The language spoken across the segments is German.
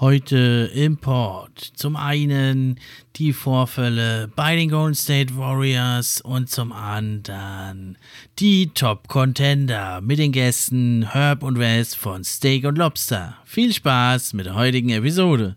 Heute Import. Zum einen die Vorfälle bei den Golden State Warriors und zum anderen die Top Contender mit den Gästen Herb und Wes von Steak und Lobster. Viel Spaß mit der heutigen Episode.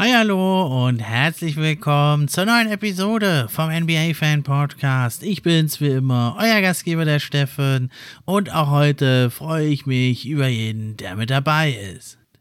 Hi, hallo und herzlich willkommen zur neuen Episode vom NBA Fan Podcast. Ich bin's wie immer, euer Gastgeber der Steffen und auch heute freue ich mich über jeden, der mit dabei ist.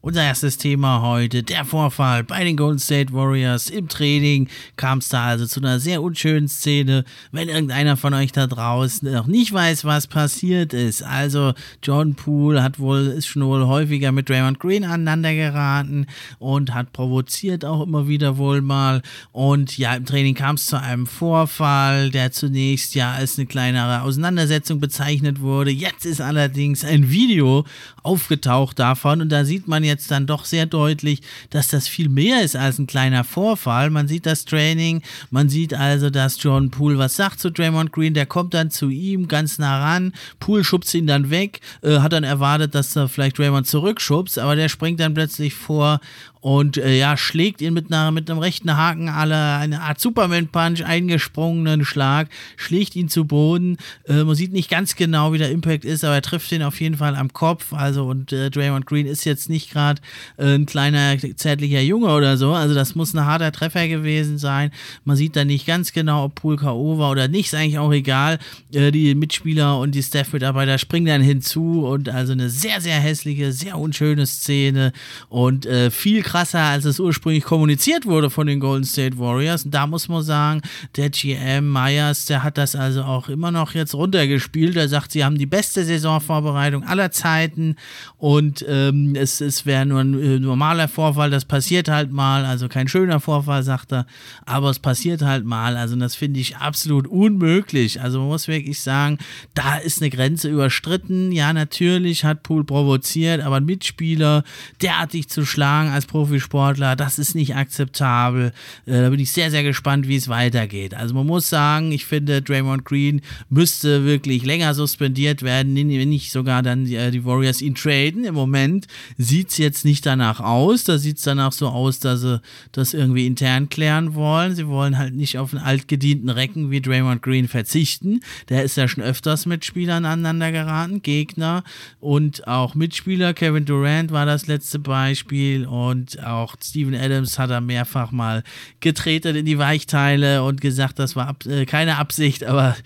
Unser erstes Thema heute, der Vorfall bei den Golden State Warriors. Im Training kam es da also zu einer sehr unschönen Szene. Wenn irgendeiner von euch da draußen noch nicht weiß, was passiert ist. Also John Poole hat wohl, ist schon wohl häufiger mit Draymond Green aneinander geraten und hat provoziert auch immer wieder wohl mal. Und ja, im Training kam es zu einem Vorfall, der zunächst ja als eine kleinere Auseinandersetzung bezeichnet wurde. Jetzt ist allerdings ein Video aufgetaucht davon und da sieht man jetzt dann doch sehr deutlich, dass das viel mehr ist als ein kleiner Vorfall. Man sieht das Training, man sieht also, dass John Poole was sagt zu Draymond Green, der kommt dann zu ihm ganz nah ran, Poole schubst ihn dann weg, äh, hat dann erwartet, dass er vielleicht Draymond zurückschubst, aber der springt dann plötzlich vor und äh, ja, schlägt ihn mit, einer, mit einem rechten Haken alle eine Art Superman-Punch, eingesprungenen Schlag, schlägt ihn zu Boden. Äh, man sieht nicht ganz genau, wie der Impact ist, aber er trifft ihn auf jeden Fall am Kopf. Also, und äh, Draymond Green ist jetzt nicht gerade äh, ein kleiner, zärtlicher Junge oder so. Also, das muss ein harter Treffer gewesen sein. Man sieht da nicht ganz genau, ob Pool K.O. war oder nicht, ist eigentlich auch egal. Äh, die Mitspieler und die Staff-Mitarbeiter springen dann hinzu und also eine sehr, sehr hässliche, sehr unschöne Szene und äh, viel krasser, als es ursprünglich kommuniziert wurde von den Golden State Warriors. Und da muss man sagen, der GM Myers, der hat das also auch immer noch jetzt runtergespielt. Er sagt, sie haben die beste Saisonvorbereitung aller Zeiten und ähm, es, es wäre nur ein äh, normaler Vorfall, das passiert halt mal, also kein schöner Vorfall, sagt er, aber es passiert halt mal. Also das finde ich absolut unmöglich. Also man muss wirklich sagen, da ist eine Grenze überstritten. Ja, natürlich hat Pool provoziert, aber ein Mitspieler derartig zu schlagen als Profisportler, das ist nicht akzeptabel. Äh, da bin ich sehr, sehr gespannt, wie es weitergeht. Also man muss sagen, ich finde, Draymond Green müsste wirklich länger suspendiert werden, wenn nicht sogar dann die, äh, die Warriors ihn traden. Im Moment sieht es jetzt nicht danach aus. Da sieht es danach so aus, dass sie das irgendwie intern klären wollen. Sie wollen halt nicht auf einen altgedienten Recken wie Draymond Green verzichten. Der ist ja schon öfters mit Spielern aneinander geraten, Gegner und auch Mitspieler. Kevin Durant war das letzte Beispiel und auch Steven Adams hat er mehrfach mal getreten in die Weichteile und gesagt, das war ab, äh, keine Absicht, aber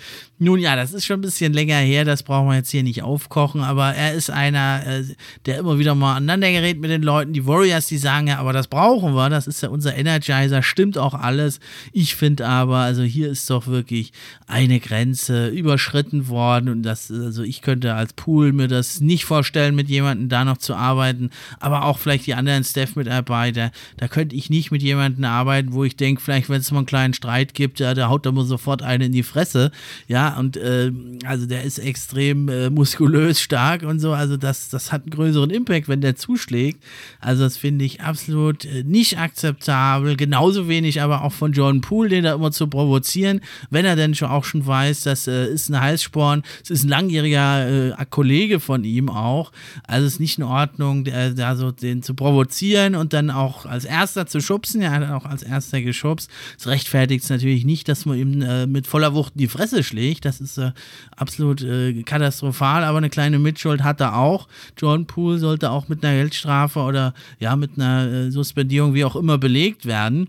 nun ja, das ist schon ein bisschen länger her, das brauchen wir jetzt hier nicht aufkochen, aber er ist einer, äh, der immer wieder mal aneinander gerät mit den Leuten. Die Warriors, die sagen ja, aber das brauchen wir, das ist ja unser Energizer, stimmt auch alles. Ich finde aber, also hier ist doch wirklich eine Grenze überschritten worden und das, also ich könnte als Pool mir das nicht vorstellen, mit jemandem da noch zu arbeiten, aber auch vielleicht die anderen Staff-Mitarbeiter, da könnte ich nicht mit jemandem arbeiten, wo ich denke, vielleicht wenn es mal einen kleinen Streit gibt, ja, da haut er mir sofort eine in die Fresse, ja, und äh, also der ist extrem äh, muskulös stark und so, also das, das hat einen größeren Impact, wenn der zuschlägt schlägt. Also das finde ich absolut äh, nicht akzeptabel. Genauso wenig aber auch von John Poole, den da immer zu provozieren, wenn er denn schon auch schon weiß, das äh, ist ein Heißsporn, es ist ein langjähriger äh, Kollege von ihm auch. Also es ist nicht in Ordnung, da so den zu provozieren und dann auch als erster zu schubsen. Er hat auch als erster geschubst. Es rechtfertigt es natürlich nicht, dass man ihm äh, mit voller Wucht in die Fresse schlägt. Das ist äh, absolut äh, katastrophal, aber eine kleine Mitschuld hat er auch. John Poole sollte auch mit einer Geldstrafe oder ja, mit einer äh, Suspendierung wie auch immer belegt werden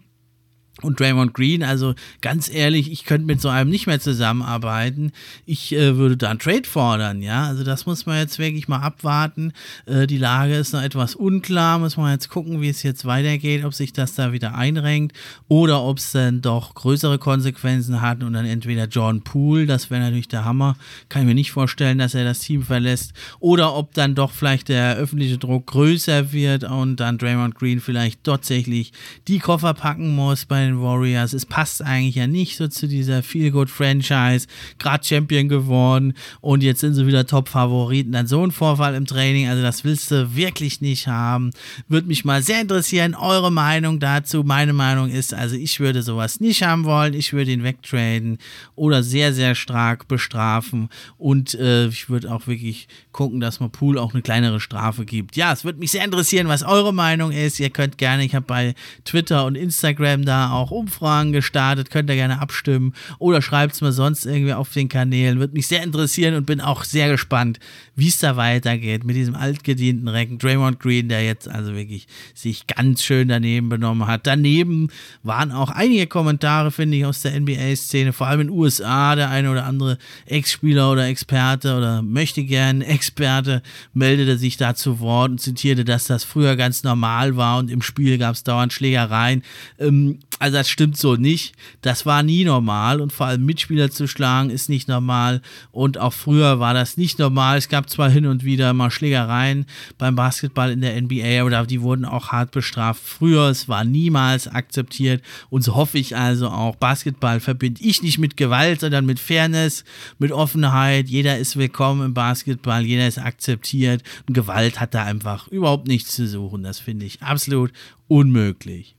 und Draymond Green, also ganz ehrlich, ich könnte mit so einem nicht mehr zusammenarbeiten. Ich äh, würde da einen Trade fordern, ja. Also das muss man jetzt wirklich mal abwarten. Äh, die Lage ist noch etwas unklar, muss man jetzt gucken, wie es jetzt weitergeht, ob sich das da wieder einrenkt oder ob es dann doch größere Konsequenzen hat und dann entweder John Poole, das wäre natürlich der Hammer, kann ich mir nicht vorstellen, dass er das Team verlässt, oder ob dann doch vielleicht der öffentliche Druck größer wird und dann Draymond Green vielleicht tatsächlich die Koffer packen muss bei den Warriors. Es passt eigentlich ja nicht so zu dieser Feel-Good-Franchise. Gerade Champion geworden und jetzt sind sie wieder Top-Favoriten. Dann so ein Vorfall im Training, also das willst du wirklich nicht haben. Würde mich mal sehr interessieren, eure Meinung dazu. Meine Meinung ist, also ich würde sowas nicht haben wollen. Ich würde ihn wegtraden oder sehr, sehr stark bestrafen. Und äh, ich würde auch wirklich gucken, dass man Pool auch eine kleinere Strafe gibt. Ja, es würde mich sehr interessieren, was eure Meinung ist. Ihr könnt gerne, ich habe bei Twitter und Instagram da auch Umfragen gestartet, könnt ihr gerne abstimmen oder schreibt es mir sonst irgendwie auf den Kanälen. Würde mich sehr interessieren und bin auch sehr gespannt, wie es da weitergeht mit diesem altgedienten Recken Draymond Green, der jetzt also wirklich sich ganz schön daneben benommen hat. Daneben waren auch einige Kommentare, finde ich, aus der NBA-Szene, vor allem in den USA, der eine oder andere Ex-Spieler oder Experte oder möchte gern Experte meldete sich da zu Wort und zitierte, dass das früher ganz normal war und im Spiel gab es dauernd Schlägereien. Ähm, also das stimmt so nicht. Das war nie normal und vor allem Mitspieler zu schlagen ist nicht normal und auch früher war das nicht normal. Es gab zwar hin und wieder mal Schlägereien beim Basketball in der NBA, aber die wurden auch hart bestraft. Früher, es war niemals akzeptiert und so hoffe ich also auch, Basketball verbinde ich nicht mit Gewalt, sondern mit Fairness, mit Offenheit. Jeder ist willkommen im Basketball, jeder ist akzeptiert und Gewalt hat da einfach überhaupt nichts zu suchen. Das finde ich absolut unmöglich.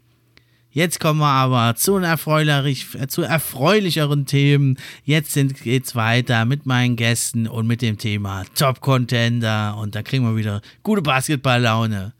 Jetzt kommen wir aber zu, erfreulich, zu erfreulicheren Themen. Jetzt geht es weiter mit meinen Gästen und mit dem Thema Top Contender. Und da kriegen wir wieder gute Basketballlaune.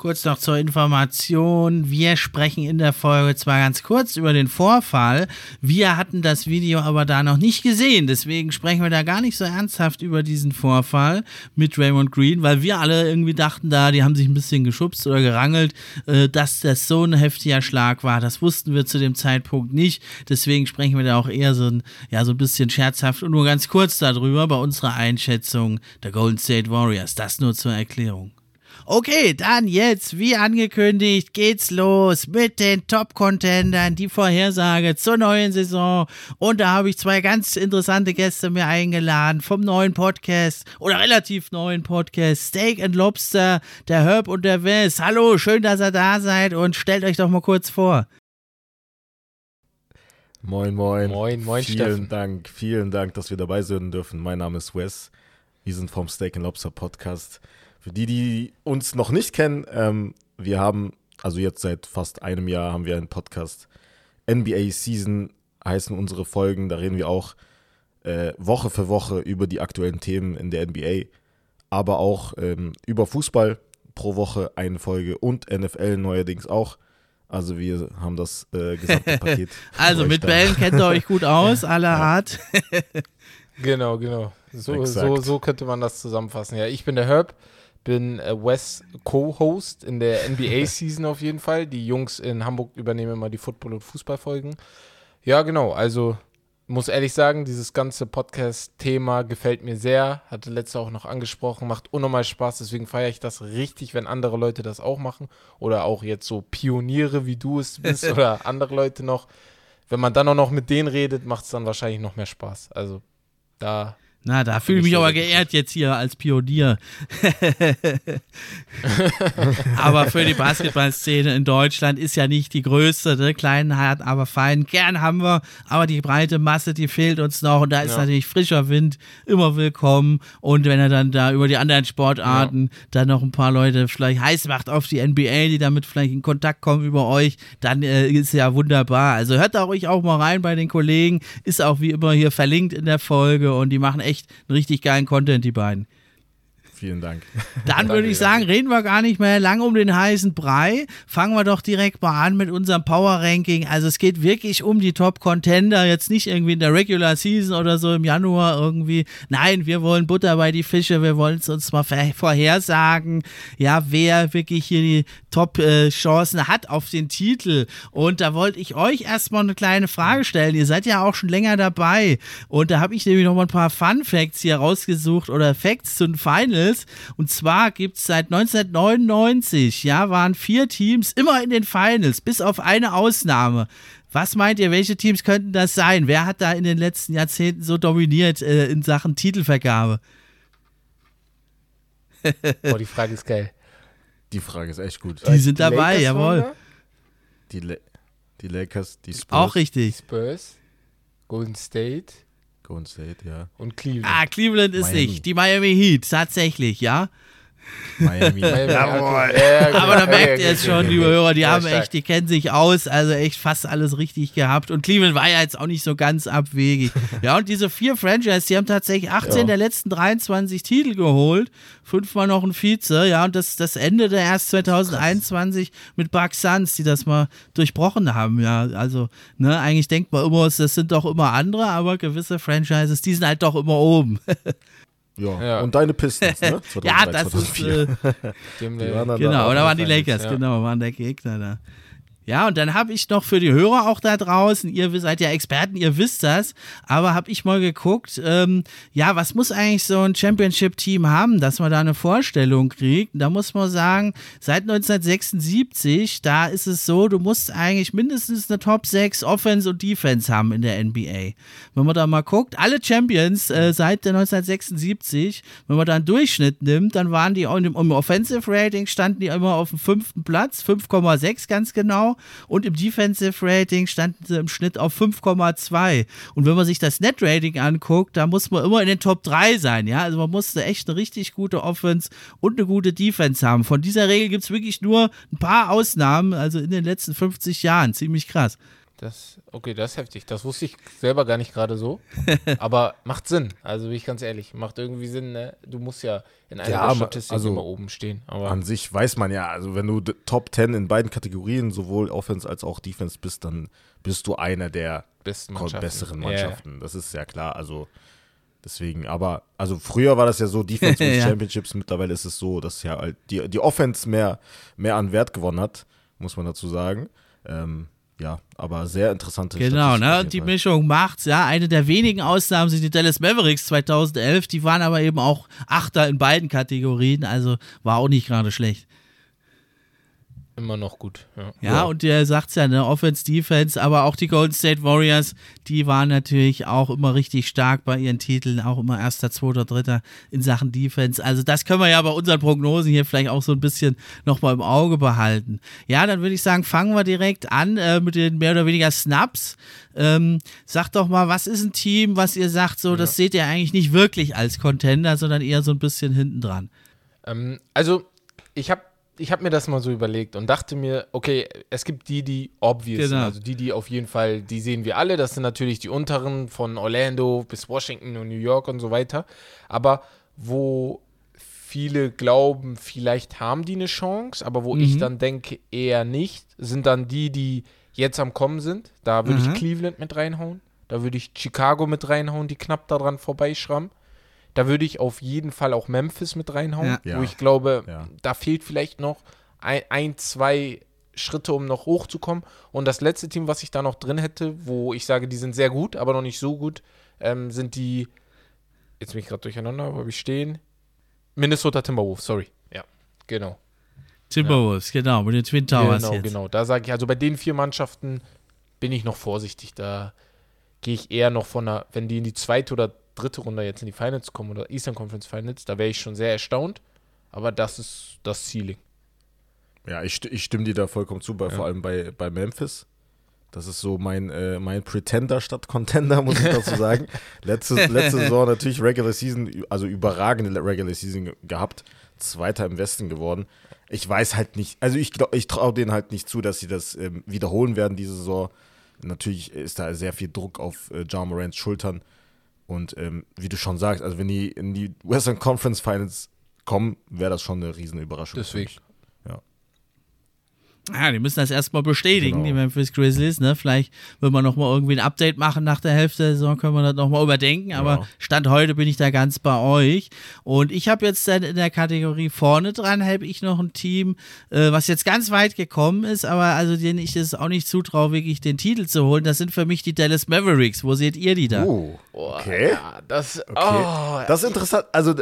Kurz noch zur Information. Wir sprechen in der Folge zwar ganz kurz über den Vorfall, wir hatten das Video aber da noch nicht gesehen. Deswegen sprechen wir da gar nicht so ernsthaft über diesen Vorfall mit Raymond Green, weil wir alle irgendwie dachten da, die haben sich ein bisschen geschubst oder gerangelt, äh, dass das so ein heftiger Schlag war. Das wussten wir zu dem Zeitpunkt nicht. Deswegen sprechen wir da auch eher so ein, ja, so ein bisschen scherzhaft und nur ganz kurz darüber bei unserer Einschätzung der Golden State Warriors. Das nur zur Erklärung. Okay, dann jetzt, wie angekündigt, geht's los mit den Top-Contendern, die Vorhersage zur neuen Saison. Und da habe ich zwei ganz interessante Gäste mir eingeladen vom neuen Podcast oder relativ neuen Podcast Steak and Lobster, der Herb und der Wes. Hallo, schön, dass ihr da seid und stellt euch doch mal kurz vor. Moin, moin. Moin, moin, Vielen Steffen. Dank, vielen Dank, dass wir dabei sein dürfen. Mein Name ist Wes. Wir sind vom Steak and Lobster Podcast. Für die, die uns noch nicht kennen, ähm, wir haben, also jetzt seit fast einem Jahr, haben wir einen Podcast. NBA Season heißen unsere Folgen. Da reden wir auch äh, Woche für Woche über die aktuellen Themen in der NBA, aber auch ähm, über Fußball pro Woche eine Folge und NFL neuerdings auch. Also wir haben das äh, gesamte Paket. also mit Bällen kennt ihr euch gut aus, aller ja. Art. genau, genau. So, so, so könnte man das zusammenfassen. Ja, ich bin der Herb bin äh, Wes Co-Host in der NBA-Season auf jeden Fall. Die Jungs in Hamburg übernehmen immer die Football- und Fußballfolgen. Ja, genau. Also muss ehrlich sagen, dieses ganze Podcast-Thema gefällt mir sehr. Hatte letzte auch noch angesprochen, macht unnormal Spaß. Deswegen feiere ich das richtig, wenn andere Leute das auch machen. Oder auch jetzt so Pioniere, wie du es bist, oder andere Leute noch. Wenn man dann auch noch mit denen redet, macht es dann wahrscheinlich noch mehr Spaß. Also da Na, da fühle ich mich aber geehrt jetzt hier als Pionier. aber für die Basketballszene in Deutschland ist ja nicht die größte, ne? kleinen, hart, aber fein. Gern haben wir, aber die breite Masse, die fehlt uns noch und da ist ja. natürlich frischer Wind immer willkommen und wenn er dann da über die anderen Sportarten ja. dann noch ein paar Leute vielleicht heiß macht auf die NBA, die damit vielleicht in Kontakt kommen über euch, dann äh, ist ja wunderbar. Also hört da ruhig auch mal rein bei den Kollegen, ist auch wie immer hier verlinkt in der Folge und die machen echt echt einen richtig geilen Content, die beiden. Vielen Dank. Dann würde ich sagen, reden wir gar nicht mehr lang um den heißen Brei. Fangen wir doch direkt mal an mit unserem Power Ranking. Also es geht wirklich um die Top Contender, jetzt nicht irgendwie in der Regular Season oder so im Januar irgendwie. Nein, wir wollen Butter bei die Fische. Wir wollen es uns mal vorhersagen, ja, wer wirklich hier die Top Chancen hat auf den Titel. Und da wollte ich euch erstmal eine kleine Frage stellen. Ihr seid ja auch schon länger dabei. Und da habe ich nämlich noch mal ein paar Fun Facts hier rausgesucht oder Facts zu den Finals. Und zwar gibt es seit 1999, ja, waren vier Teams immer in den Finals, bis auf eine Ausnahme. Was meint ihr, welche Teams könnten das sein? Wer hat da in den letzten Jahrzehnten so dominiert äh, in Sachen Titelvergabe? Boah, die Frage ist geil. Die Frage ist echt gut. Die sind die dabei, Lakers jawohl. Die, La die Lakers, die Spurs. Auch richtig. Spurs, Golden State. Golden State, ja. Und Cleveland. Ah, Cleveland ist Miami. nicht. Die Miami Heat, tatsächlich, ja. Miami. Jawohl. Ja, Aber da merkt ihr es schon, liebe Hörer, die haben echt, die kennen sich aus, also echt fast alles richtig gehabt. Und Cleveland war ja jetzt auch nicht so ganz abwegig. ja, und diese vier Franchise, die haben tatsächlich 18 ja. der letzten 23 Titel geholt, fünfmal noch ein Vize, ja, und das, das endete erst 2021 Krass. mit Buck Suns, die das mal durchbrochen haben, ja. Also, ne, eigentlich denkt man immer, das sind doch immer andere, aber gewisse Franchises, die sind halt doch immer oben. Ja. ja. Und deine Pistons, ne? 2003, ja, das 2004. ist. Äh, genau, da waren die Lakers, ja. genau, waren der Gegner da. Ja, und dann habe ich noch für die Hörer auch da draußen, ihr seid ja Experten, ihr wisst das, aber habe ich mal geguckt, ähm, ja, was muss eigentlich so ein Championship-Team haben, dass man da eine Vorstellung kriegt? Da muss man sagen, seit 1976, da ist es so, du musst eigentlich mindestens eine Top 6 Offense und Defense haben in der NBA. Wenn man da mal guckt, alle Champions äh, seit 1976, wenn man da einen Durchschnitt nimmt, dann waren die im, im Offensive Rating, standen die immer auf dem fünften Platz, 5,6 ganz genau und im Defensive Rating standen sie im Schnitt auf 5,2. Und wenn man sich das Net Rating anguckt, da muss man immer in den Top 3 sein, ja. Also man musste echt eine richtig gute Offense und eine gute Defense haben. Von dieser Regel gibt es wirklich nur ein paar Ausnahmen, also in den letzten 50 Jahren. Ziemlich krass. Das, okay, das ist heftig. Das wusste ich selber gar nicht gerade so. aber macht Sinn. Also bin ich ganz ehrlich, macht irgendwie Sinn. Ne? Du musst ja in einer ja, der Statistiken also immer oben stehen. Aber an sich weiß man ja, also wenn du Top 10 in beiden Kategorien, sowohl Offense als auch Defense bist, dann bist du einer der Besten Mannschaften. besseren Mannschaften. Yeah. Das ist ja klar. Also deswegen, aber also früher war das ja so Defense ja. Championships. Mittlerweile ist es so, dass ja halt die, die Offense mehr, mehr an Wert gewonnen hat, muss man dazu sagen. Ähm, ja, aber sehr interessante Genau, ne? Und die Mischung macht's, ja. Eine der wenigen Ausnahmen sind die Dallas Mavericks 2011. Die waren aber eben auch Achter in beiden Kategorien, also war auch nicht gerade schlecht. Immer noch gut. Ja, ja, und der sagt ja, ne, Offense, Defense, aber auch die Golden State Warriors, die waren natürlich auch immer richtig stark bei ihren Titeln, auch immer erster, zweiter, dritter in Sachen Defense. Also das können wir ja bei unseren Prognosen hier vielleicht auch so ein bisschen nochmal im Auge behalten. Ja, dann würde ich sagen, fangen wir direkt an äh, mit den mehr oder weniger Snaps. Ähm, sagt doch mal, was ist ein Team, was ihr sagt, so, ja. das seht ihr eigentlich nicht wirklich als Contender, sondern eher so ein bisschen hinten dran. Ähm, also, ich habe ich habe mir das mal so überlegt und dachte mir, okay, es gibt die, die obvious genau. sind, also die, die auf jeden Fall, die sehen wir alle. Das sind natürlich die unteren von Orlando bis Washington und New York und so weiter. Aber wo viele glauben, vielleicht haben die eine Chance, aber wo mhm. ich dann denke, eher nicht, sind dann die, die jetzt am Kommen sind. Da würde mhm. ich Cleveland mit reinhauen. Da würde ich Chicago mit reinhauen, die knapp daran vorbeischrammen. Da würde ich auf jeden Fall auch Memphis mit reinhauen, ja. wo ich glaube, ja. da fehlt vielleicht noch ein, ein, zwei Schritte, um noch hochzukommen. Und das letzte Team, was ich da noch drin hätte, wo ich sage, die sind sehr gut, aber noch nicht so gut, ähm, sind die, jetzt bin ich gerade durcheinander, wo ich stehen? Minnesota Timberwolves, sorry. Ja, genau. Timberwolves, ja. genau, mit den Twin Towers Genau, jetzt. genau. Da sage ich, also bei den vier Mannschaften bin ich noch vorsichtig. Da gehe ich eher noch von einer, wenn die in die zweite oder dritte Runde jetzt in die Finals kommen oder Eastern Conference Finals, da wäre ich schon sehr erstaunt. Aber das ist das Ceiling. Ja, ich, ich stimme dir da vollkommen zu, bei, ja. vor allem bei, bei Memphis. Das ist so mein, äh, mein Pretender statt Contender, muss ich dazu sagen. letzte, letzte Saison natürlich Regular Season, also überragende Regular Season gehabt. Zweiter im Westen geworden. Ich weiß halt nicht, also ich, ich traue denen halt nicht zu, dass sie das ähm, wiederholen werden diese Saison. Natürlich ist da sehr viel Druck auf äh, John Morants Schultern. Und ähm, wie du schon sagst, also wenn die in die Western Conference Finals kommen, wäre das schon eine riesen Überraschung. Deswegen. Ja, die müssen das erstmal bestätigen, genau. die Memphis Grizzlies. Ne? Vielleicht will man nochmal irgendwie ein Update machen nach der Hälfte der Saison, können wir das nochmal überdenken. Aber ja. Stand heute bin ich da ganz bei euch. Und ich habe jetzt dann in der Kategorie vorne dran, habe ich noch ein Team, äh, was jetzt ganz weit gekommen ist, aber also denen ich es auch nicht zutraue, wirklich den Titel zu holen. Das sind für mich die Dallas Mavericks. Wo seht ihr die da? Oh, okay. Ja, das, okay. Oh, das ist interessant. Also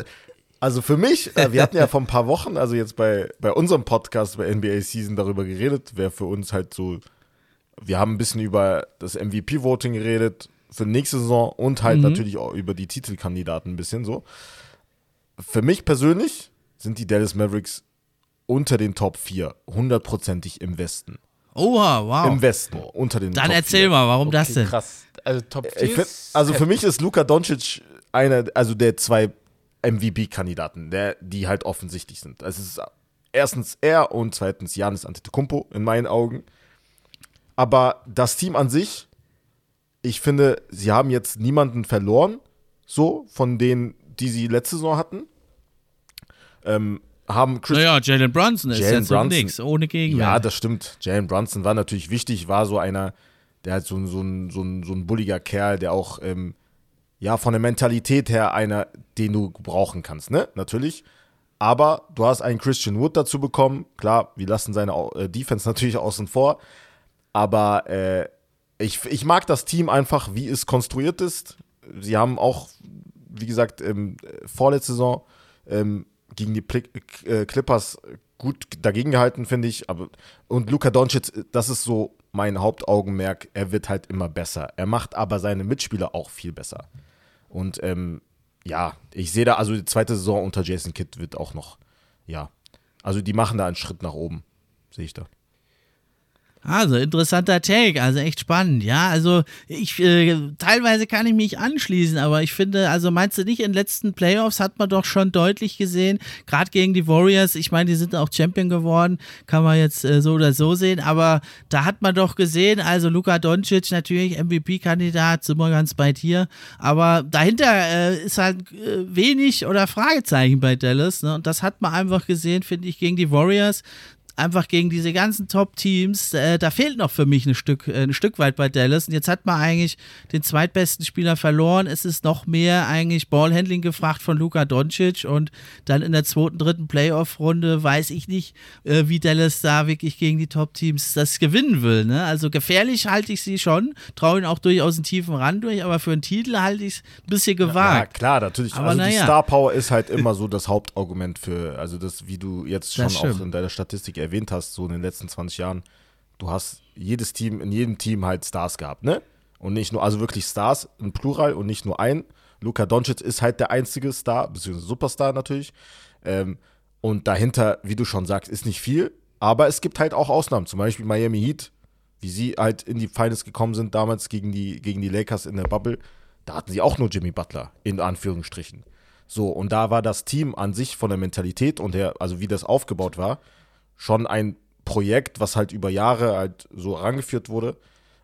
also für mich, äh, wir hatten ja vor ein paar Wochen, also jetzt bei, bei unserem Podcast bei NBA Season darüber geredet, wer für uns halt so, wir haben ein bisschen über das MVP-Voting geredet für nächste Saison und halt mhm. natürlich auch über die Titelkandidaten ein bisschen so. Für mich persönlich sind die Dallas Mavericks unter den Top 4, hundertprozentig im Westen. Oha, wow. Im Westen, unter den Dann Top erzähl 4. mal, warum okay, das denn? Krass. Also Top 4 find, Also für mich ist Luka Doncic einer, also der zwei MVP-Kandidaten, die halt offensichtlich sind. Also es ist erstens er und zweitens Janis Antetokounmpo in meinen Augen. Aber das Team an sich, ich finde, sie haben jetzt niemanden verloren, so von denen, die sie letzte Saison hatten. Ähm, haben Chris naja, Jalen Brunson ist Jalen jetzt Brunson, nix, ohne Gegenwehr. Ja, das stimmt. Jalen Brunson war natürlich wichtig, war so einer, der halt so, so, ein, so, ein, so ein bulliger Kerl, der auch ähm, ja, von der Mentalität her einer, den du brauchen kannst, ne? Natürlich. Aber du hast einen Christian Wood dazu bekommen. Klar, wir lassen seine äh, Defense natürlich außen vor. Aber äh, ich, ich mag das Team einfach, wie es konstruiert ist. Sie haben auch, wie gesagt, ähm, vorletzte Saison ähm, gegen die Pl äh, Clippers gut dagegen gehalten, finde ich. Aber, und Luka Doncic, das ist so mein Hauptaugenmerk. Er wird halt immer besser. Er macht aber seine Mitspieler auch viel besser. Und ähm, ja, ich sehe da, also die zweite Saison unter Jason Kidd wird auch noch, ja. Also die machen da einen Schritt nach oben, sehe ich da. Also interessanter Take, also echt spannend, ja. Also ich äh, teilweise kann ich mich anschließen, aber ich finde, also meinst du nicht, in den letzten Playoffs hat man doch schon deutlich gesehen, gerade gegen die Warriors, ich meine, die sind auch Champion geworden, kann man jetzt äh, so oder so sehen, aber da hat man doch gesehen, also Luka Doncic natürlich MVP-Kandidat, sind wir ganz bei dir, aber dahinter äh, ist halt äh, wenig oder Fragezeichen bei Dallas, ne? Und das hat man einfach gesehen, finde ich, gegen die Warriors einfach gegen diese ganzen Top-Teams, äh, da fehlt noch für mich ein Stück, äh, ein Stück weit bei Dallas. Und jetzt hat man eigentlich den zweitbesten Spieler verloren. Es ist noch mehr eigentlich Ballhandling gefragt von Luka Doncic. Und dann in der zweiten, dritten Playoff-Runde weiß ich nicht, äh, wie Dallas da wirklich gegen die Top-Teams das gewinnen will. Ne? Also gefährlich halte ich sie schon, traue ihnen auch durchaus einen tiefen Rand durch, aber für einen Titel halte ich es ein bisschen gewagt. Ja, klar, natürlich. Aber also die Star Power ist halt immer so das Hauptargument für, also das, wie du jetzt schon auch in deiner Statistik erwähnt erwähnt hast, so in den letzten 20 Jahren, du hast jedes Team, in jedem Team halt Stars gehabt, ne? Und nicht nur, also wirklich Stars im Plural und nicht nur ein. Luka Doncic ist halt der einzige Star, beziehungsweise Superstar natürlich. Ähm, und dahinter, wie du schon sagst, ist nicht viel. Aber es gibt halt auch Ausnahmen. Zum Beispiel Miami Heat, wie sie halt in die Finals gekommen sind, damals gegen die, gegen die Lakers in der Bubble. Da hatten sie auch nur Jimmy Butler, in Anführungsstrichen. So, und da war das Team an sich von der Mentalität und der, also wie das aufgebaut war, schon ein Projekt, was halt über Jahre halt so herangeführt wurde.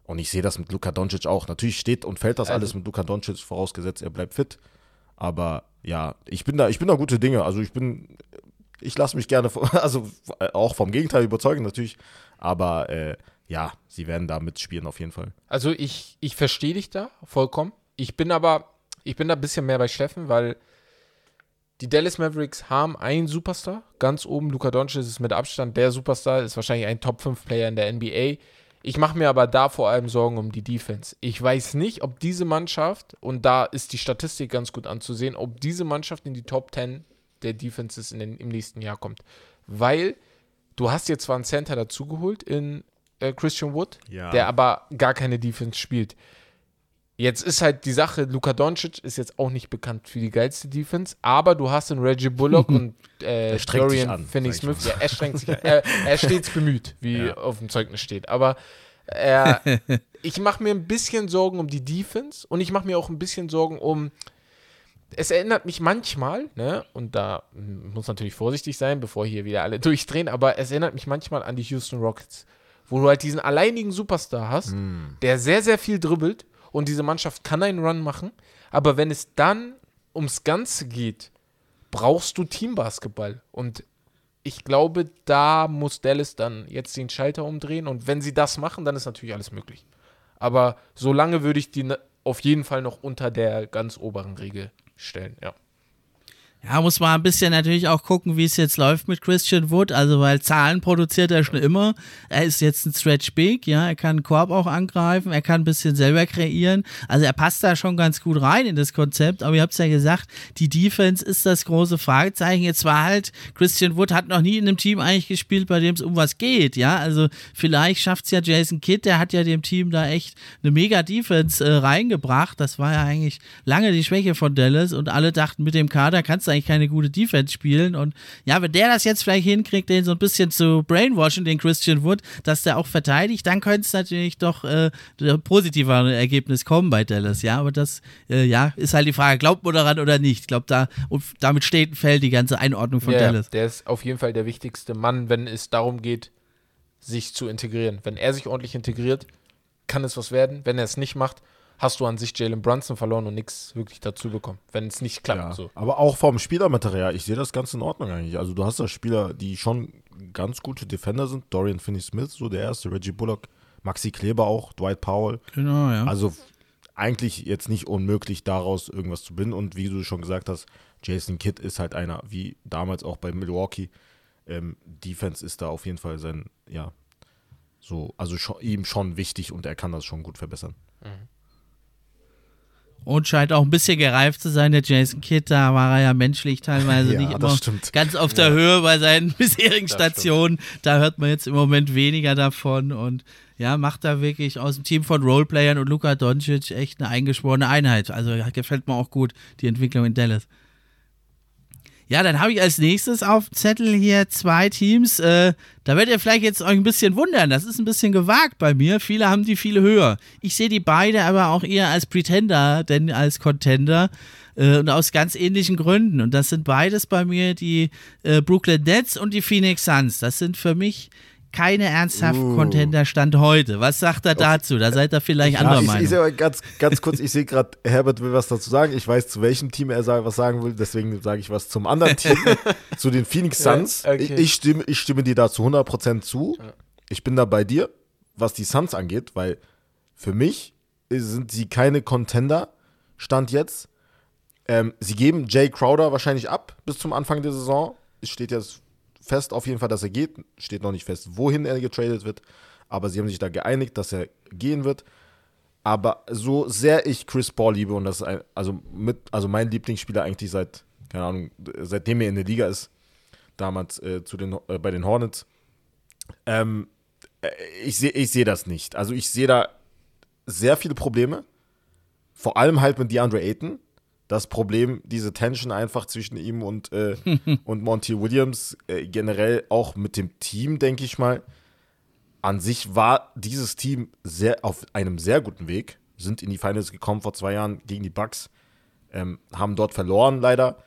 Und ich sehe das mit Luka Doncic auch. Natürlich steht und fällt das also, alles mit Luka Doncic, vorausgesetzt, er bleibt fit. Aber ja, ich bin da, ich bin da gute Dinge. Also ich bin, ich lasse mich gerne, also auch vom Gegenteil überzeugen natürlich. Aber äh, ja, sie werden da mitspielen auf jeden Fall. Also ich, ich verstehe dich da vollkommen. Ich bin aber, ich bin da ein bisschen mehr bei Steffen, weil die Dallas Mavericks haben einen Superstar, ganz oben. Luka Doncic ist mit Abstand der Superstar, ist wahrscheinlich ein Top-5-Player in der NBA. Ich mache mir aber da vor allem Sorgen um die Defense. Ich weiß nicht, ob diese Mannschaft, und da ist die Statistik ganz gut anzusehen, ob diese Mannschaft in die Top 10 der Defenses in den, im nächsten Jahr kommt. Weil du hast jetzt zwar einen Center dazugeholt in äh, Christian Wood, ja. der aber gar keine Defense spielt. Jetzt ist halt die Sache, Luka Doncic ist jetzt auch nicht bekannt für die geilste Defense, aber du hast den Reggie Bullock und äh, Dorian Finney-Smith. Ja, er strengt sich an. Er, er stets bemüht, wie ja. auf dem Zeugnis steht. Aber äh, ich mache mir ein bisschen Sorgen um die Defense und ich mache mir auch ein bisschen Sorgen um. Es erinnert mich manchmal, ne, und da muss natürlich vorsichtig sein, bevor hier wieder alle durchdrehen, aber es erinnert mich manchmal an die Houston Rockets, wo du halt diesen alleinigen Superstar hast, mm. der sehr, sehr viel dribbelt und diese Mannschaft kann einen Run machen. Aber wenn es dann ums Ganze geht, brauchst du Teambasketball. Und ich glaube, da muss Dallas dann jetzt den Schalter umdrehen. Und wenn sie das machen, dann ist natürlich alles möglich. Aber solange würde ich die auf jeden Fall noch unter der ganz oberen Regel stellen, ja. Ja, muss man ein bisschen natürlich auch gucken, wie es jetzt läuft mit Christian Wood. Also, weil Zahlen produziert er schon immer. Er ist jetzt ein Stretch Big, ja. Er kann Korb auch angreifen. Er kann ein bisschen selber kreieren. Also, er passt da schon ganz gut rein in das Konzept. Aber ihr habt es ja gesagt, die Defense ist das große Fragezeichen. Jetzt war halt, Christian Wood hat noch nie in einem Team eigentlich gespielt, bei dem es um was geht, ja. Also, vielleicht schafft es ja Jason Kidd. Der hat ja dem Team da echt eine mega Defense äh, reingebracht. Das war ja eigentlich lange die Schwäche von Dallas. Und alle dachten, mit dem Kader kannst du eigentlich keine gute Defense spielen. Und ja, wenn der das jetzt vielleicht hinkriegt, den so ein bisschen zu brainwashen, den Christian Wood, dass der auch verteidigt, dann könnte es natürlich doch äh, positiver Ergebnis kommen bei Dallas. Ja, aber das äh, ja, ist halt die Frage, glaubt man daran oder nicht? Ich glaube, da, und damit steht und fällt die ganze Einordnung von ja, Dallas. Der ist auf jeden Fall der wichtigste Mann, wenn es darum geht, sich zu integrieren. Wenn er sich ordentlich integriert, kann es was werden. Wenn er es nicht macht, hast du an sich Jalen Brunson verloren und nichts wirklich dazu bekommen, wenn es nicht klappt. Ja, so. Aber auch vom Spielermaterial, ich sehe das ganz in Ordnung eigentlich. Also du hast da Spieler, die schon ganz gute Defender sind. Dorian Finney-Smith, so der erste, Reggie Bullock, Maxi Kleber auch, Dwight Powell. Genau, ja. Also eigentlich jetzt nicht unmöglich, daraus irgendwas zu binden. Und wie du schon gesagt hast, Jason Kidd ist halt einer, wie damals auch bei Milwaukee. Ähm, Defense ist da auf jeden Fall sein, ja, so, also schon, ihm schon wichtig und er kann das schon gut verbessern. Mhm. Und scheint auch ein bisschen gereift zu sein. Der Jason Kidd, da war er ja menschlich teilweise ja, nicht immer ganz auf der ja. Höhe bei seinen bisherigen das Stationen. Stimmt. Da hört man jetzt im Moment weniger davon und ja, macht da wirklich aus dem Team von Roleplayern und Luka Doncic echt eine eingeschworene Einheit. Also gefällt mir auch gut, die Entwicklung in Dallas. Ja, dann habe ich als nächstes auf dem Zettel hier zwei Teams. Äh, da werdet ihr vielleicht jetzt euch ein bisschen wundern. Das ist ein bisschen gewagt bei mir. Viele haben die viele höher. Ich sehe die beide aber auch eher als Pretender, denn als Contender. Äh, und aus ganz ähnlichen Gründen. Und das sind beides bei mir die äh, Brooklyn Nets und die Phoenix Suns. Das sind für mich keine ernsthaften uh. Contender stand heute. Was sagt er dazu? Da seid ihr vielleicht ja, anderer ich, Meinung. Ich, ich ganz, ganz kurz, ich sehe gerade, Herbert will was dazu sagen. Ich weiß, zu welchem Team er was sagen will, deswegen sage ich was zum anderen Team, zu den Phoenix Suns. Ja, okay. ich, ich, stimme, ich stimme dir da zu 100% zu. Ich bin da bei dir, was die Suns angeht, weil für mich sind sie keine Contender, Stand jetzt. Ähm, sie geben Jay Crowder wahrscheinlich ab bis zum Anfang der Saison. Es steht jetzt fest auf jeden Fall, dass er geht. Steht noch nicht fest, wohin er getradet wird. Aber sie haben sich da geeinigt, dass er gehen wird. Aber so sehr ich Chris Paul liebe und das ist ein, also mit, also mein Lieblingsspieler eigentlich seit, keine Ahnung, seitdem er in der Liga ist, damals äh, zu den, äh, bei den Hornets. Ähm, äh, ich sehe ich seh das nicht. Also ich sehe da sehr viele Probleme. Vor allem halt mit DeAndre Ayton das Problem, diese Tension einfach zwischen ihm und, äh, und Monty Williams, äh, generell auch mit dem Team, denke ich mal. An sich war dieses Team sehr auf einem sehr guten Weg, sind in die Finals gekommen vor zwei Jahren gegen die Bucks, ähm, haben dort verloren leider,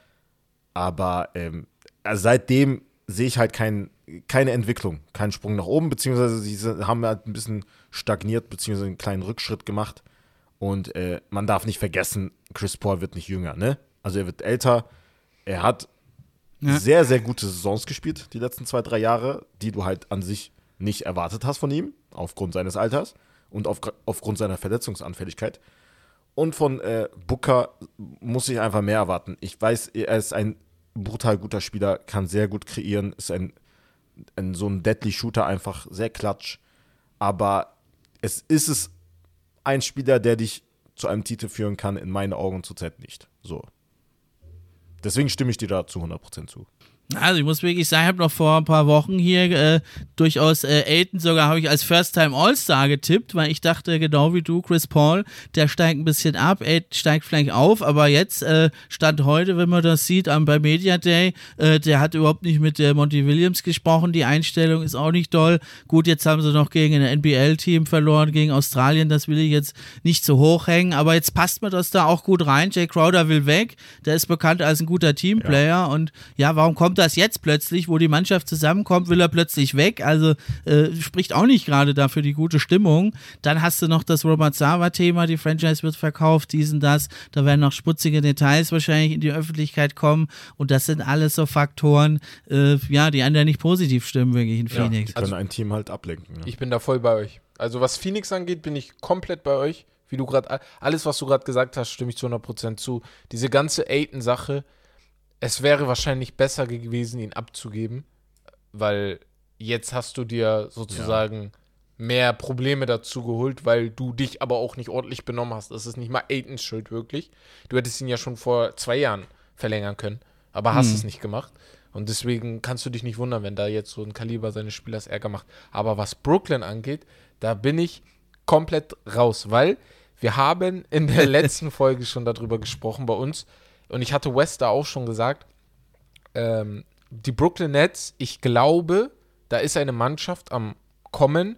aber ähm, also seitdem sehe ich halt kein, keine Entwicklung, keinen Sprung nach oben, beziehungsweise sie haben halt ein bisschen stagniert, beziehungsweise einen kleinen Rückschritt gemacht. Und äh, man darf nicht vergessen, Chris Paul wird nicht jünger, ne? Also er wird älter. Er hat ja. sehr, sehr gute Saisons gespielt, die letzten zwei, drei Jahre, die du halt an sich nicht erwartet hast von ihm, aufgrund seines Alters und auf, aufgrund seiner Verletzungsanfälligkeit. Und von äh, Booker muss ich einfach mehr erwarten. Ich weiß, er ist ein brutal guter Spieler, kann sehr gut kreieren, ist ein, ein so ein Deadly Shooter, einfach sehr klatsch. Aber es ist es ein Spieler, der dich zu einem Titel führen kann, in meinen Augen zurzeit nicht. So. Deswegen stimme ich dir da zu 100% zu. Also ich muss wirklich sagen, ich habe noch vor ein paar Wochen hier äh, durchaus äh, Aiden sogar habe ich als First-Time All-Star getippt, weil ich dachte, genau wie du, Chris Paul, der steigt ein bisschen ab, Aiden steigt vielleicht auf, aber jetzt äh, stand heute, wenn man das sieht, am, bei Media Day, äh, der hat überhaupt nicht mit äh, Monty Williams gesprochen, die Einstellung ist auch nicht doll. Gut, jetzt haben sie noch gegen ein NBL-Team verloren, gegen Australien, das will ich jetzt nicht so hoch hängen, aber jetzt passt mir das da auch gut rein. Jay Crowder will weg, der ist bekannt als ein guter Teamplayer ja. und ja, warum kommt das jetzt plötzlich, wo die Mannschaft zusammenkommt, will er plötzlich weg. Also äh, spricht auch nicht gerade dafür die gute Stimmung. Dann hast du noch das Robert Sava-Thema, die Franchise wird verkauft, diesen, das. Da werden noch sputzige Details wahrscheinlich in die Öffentlichkeit kommen. Und das sind alles so Faktoren, äh, ja, die einen ja nicht positiv stimmen, wirklich in Phoenix. Ja, die können also, ein Team halt ablenken. Ja. Ich bin da voll bei euch. Also was Phoenix angeht, bin ich komplett bei euch. Wie du gerade, alles, was du gerade gesagt hast, stimme ich zu 100% zu. Diese ganze Aiden-Sache, es wäre wahrscheinlich besser gewesen, ihn abzugeben, weil jetzt hast du dir sozusagen ja. mehr Probleme dazu geholt, weil du dich aber auch nicht ordentlich benommen hast. Das ist nicht mal Aitons Schuld wirklich. Du hättest ihn ja schon vor zwei Jahren verlängern können, aber hast hm. es nicht gemacht. Und deswegen kannst du dich nicht wundern, wenn da jetzt so ein Kaliber seines Spielers Ärger macht. Aber was Brooklyn angeht, da bin ich komplett raus, weil wir haben in der letzten Folge schon darüber gesprochen bei uns, und ich hatte West da auch schon gesagt, ähm, die Brooklyn Nets, ich glaube, da ist eine Mannschaft am Kommen,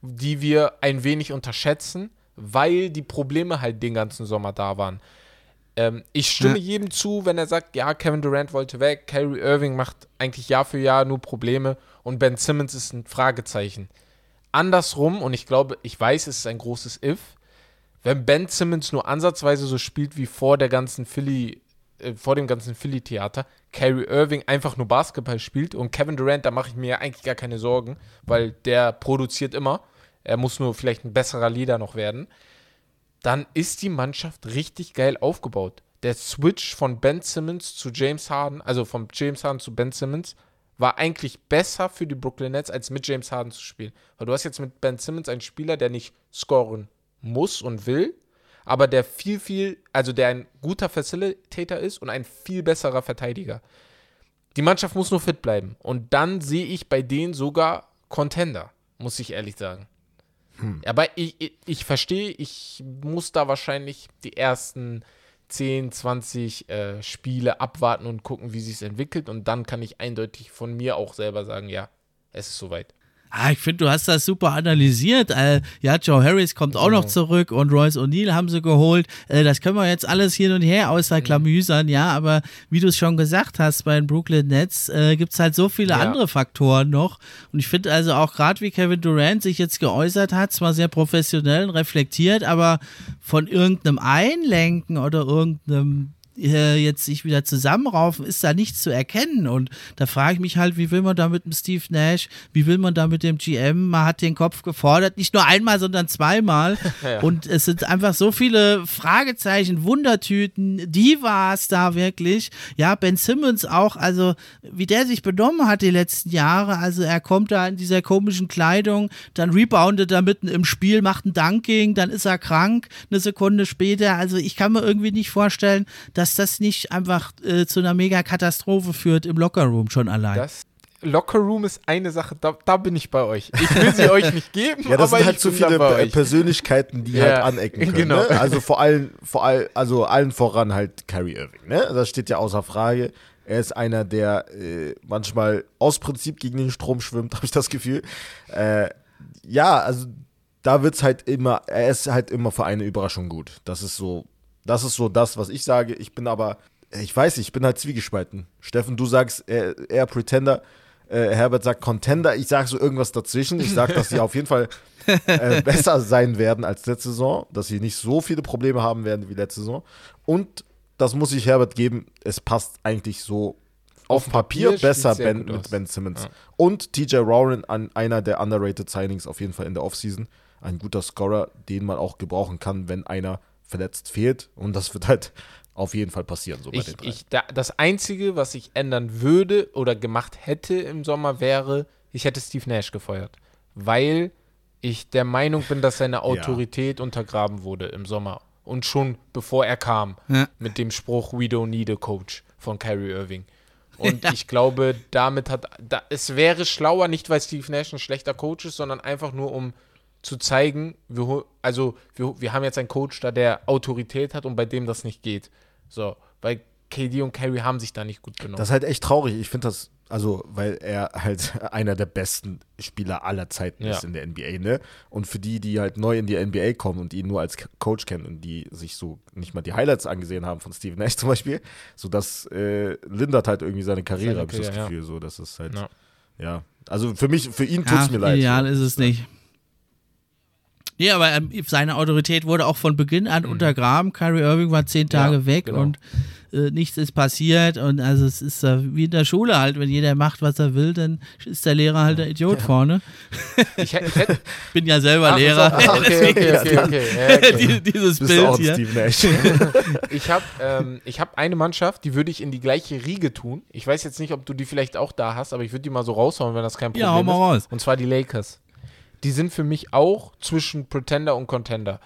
die wir ein wenig unterschätzen, weil die Probleme halt den ganzen Sommer da waren. Ähm, ich stimme ja. jedem zu, wenn er sagt, ja, Kevin Durant wollte weg, Kyrie Irving macht eigentlich Jahr für Jahr nur Probleme und Ben Simmons ist ein Fragezeichen. Andersrum, und ich glaube, ich weiß, es ist ein großes If, wenn Ben Simmons nur ansatzweise so spielt wie vor der ganzen Philly, äh, vor dem ganzen Philly-Theater, Kyrie Irving einfach nur Basketball spielt und Kevin Durant, da mache ich mir eigentlich gar keine Sorgen, weil der produziert immer. Er muss nur vielleicht ein besserer Leader noch werden. Dann ist die Mannschaft richtig geil aufgebaut. Der Switch von Ben Simmons zu James Harden, also von James Harden zu Ben Simmons, war eigentlich besser für die Brooklyn Nets, als mit James Harden zu spielen. Weil du hast jetzt mit Ben Simmons einen Spieler, der nicht scoren muss und will, aber der viel, viel, also der ein guter Facilitator ist und ein viel besserer Verteidiger. Die Mannschaft muss nur fit bleiben. Und dann sehe ich bei denen sogar Contender, muss ich ehrlich sagen. Hm. Aber ich, ich, ich, verstehe, ich muss da wahrscheinlich die ersten 10, 20 äh, Spiele abwarten und gucken, wie sich es entwickelt. Und dann kann ich eindeutig von mir auch selber sagen, ja, es ist soweit. Ah, ich finde, du hast das super analysiert. Äh, ja, Joe Harris kommt auch noch genau. zurück und Royce O'Neill haben sie geholt. Äh, das können wir jetzt alles hin und her außer Klamüsern, ja, aber wie du es schon gesagt hast, bei den Brooklyn Nets äh, gibt es halt so viele ja. andere Faktoren noch. Und ich finde also auch gerade, wie Kevin Durant sich jetzt geäußert hat, zwar sehr professionell und reflektiert, aber von irgendeinem Einlenken oder irgendeinem äh, jetzt sich wieder zusammenraufen, ist da nichts zu erkennen. Und da frage ich mich halt, wie will man da mit dem Steve Nash, wie will man da mit dem GM? Man hat den Kopf gefordert, nicht nur einmal, sondern zweimal. ja. Und es sind einfach so viele Fragezeichen, Wundertüten, Divas da wirklich. Ja, Ben Simmons auch, also wie der sich benommen hat die letzten Jahre. Also er kommt da in dieser komischen Kleidung, dann reboundet er mitten im Spiel, macht ein Dunking, dann ist er krank, eine Sekunde später. Also ich kann mir irgendwie nicht vorstellen, dass dass das nicht einfach äh, zu einer Mega-Katastrophe führt im Lockerroom schon allein. Das Lockerroom ist eine Sache, da, da, bin ich bei euch. Ich will sie euch nicht geben, ja, das aber sind halt so viele Persönlichkeiten, die ja, halt anecken können. Genau. Ne? Also vor allem, vor all, also allen voran halt Kyrie Irving. Ne? Das steht ja außer Frage. Er ist einer, der äh, manchmal aus Prinzip gegen den Strom schwimmt, habe ich das Gefühl. Äh, ja, also da wird es halt immer, er ist halt immer für eine Überraschung gut. Das ist so das ist so das, was ich sage. Ich bin aber, ich weiß nicht, ich bin halt zwiegespalten. Steffen, du sagst eher, eher Pretender. Äh, Herbert sagt Contender. Ich sage so irgendwas dazwischen. Ich sage, dass sie auf jeden Fall äh, besser sein werden als letzte Saison. Dass sie nicht so viele Probleme haben werden wie letzte Saison. Und das muss ich Herbert geben. Es passt eigentlich so auf, auf Papier, Papier besser ben, mit Ben Simmons. Ja. Und TJ Rowan an einer der underrated Signings auf jeden Fall in der Offseason. Ein guter Scorer, den man auch gebrauchen kann, wenn einer verletzt fehlt. Und das wird halt auf jeden Fall passieren. So ich, ich, da, das Einzige, was ich ändern würde oder gemacht hätte im Sommer, wäre, ich hätte Steve Nash gefeuert. Weil ich der Meinung bin, dass seine Autorität ja. untergraben wurde im Sommer. Und schon bevor er kam, ja. mit dem Spruch, we don't need a coach von Kyrie Irving. Und ja. ich glaube, damit hat, da, es wäre schlauer, nicht weil Steve Nash ein schlechter Coach ist, sondern einfach nur um zu zeigen, wir, also wir, wir haben jetzt einen Coach da, der Autorität hat und bei dem das nicht geht. So, weil KD und Carey haben sich da nicht gut genommen. Das ist halt echt traurig. Ich finde das, also, weil er halt einer der besten Spieler aller Zeiten ja. ist in der NBA, ne? Und für die, die halt neu in die NBA kommen und ihn nur als Coach kennen und die sich so nicht mal die Highlights angesehen haben von Steve Nash zum Beispiel, so das äh, lindert halt irgendwie seine Karriere, habe ich das Gefühl, ja. so, das ist halt, ja. ja. Also für mich, für ihn tut es mir leid. Ideal ist es nicht. Nee, aber ähm, seine Autorität wurde auch von Beginn an mhm. untergraben. Kyrie Irving war zehn Tage ja, weg genau. und äh, nichts ist passiert. Und also es ist äh, wie in der Schule halt, wenn jeder macht, was er will, dann ist der Lehrer halt der Idiot ja. vorne. Ich, ich bin ja selber Ach, Lehrer. So, okay, okay, okay, Dieses Bild hier. ich habe ähm, hab eine Mannschaft, die würde ich in die gleiche Riege tun. Ich weiß jetzt nicht, ob du die vielleicht auch da hast, aber ich würde die mal so raushauen, wenn das kein Problem ja, hau mal ist. Raus. Und zwar die Lakers die sind für mich auch zwischen Pretender und Contender.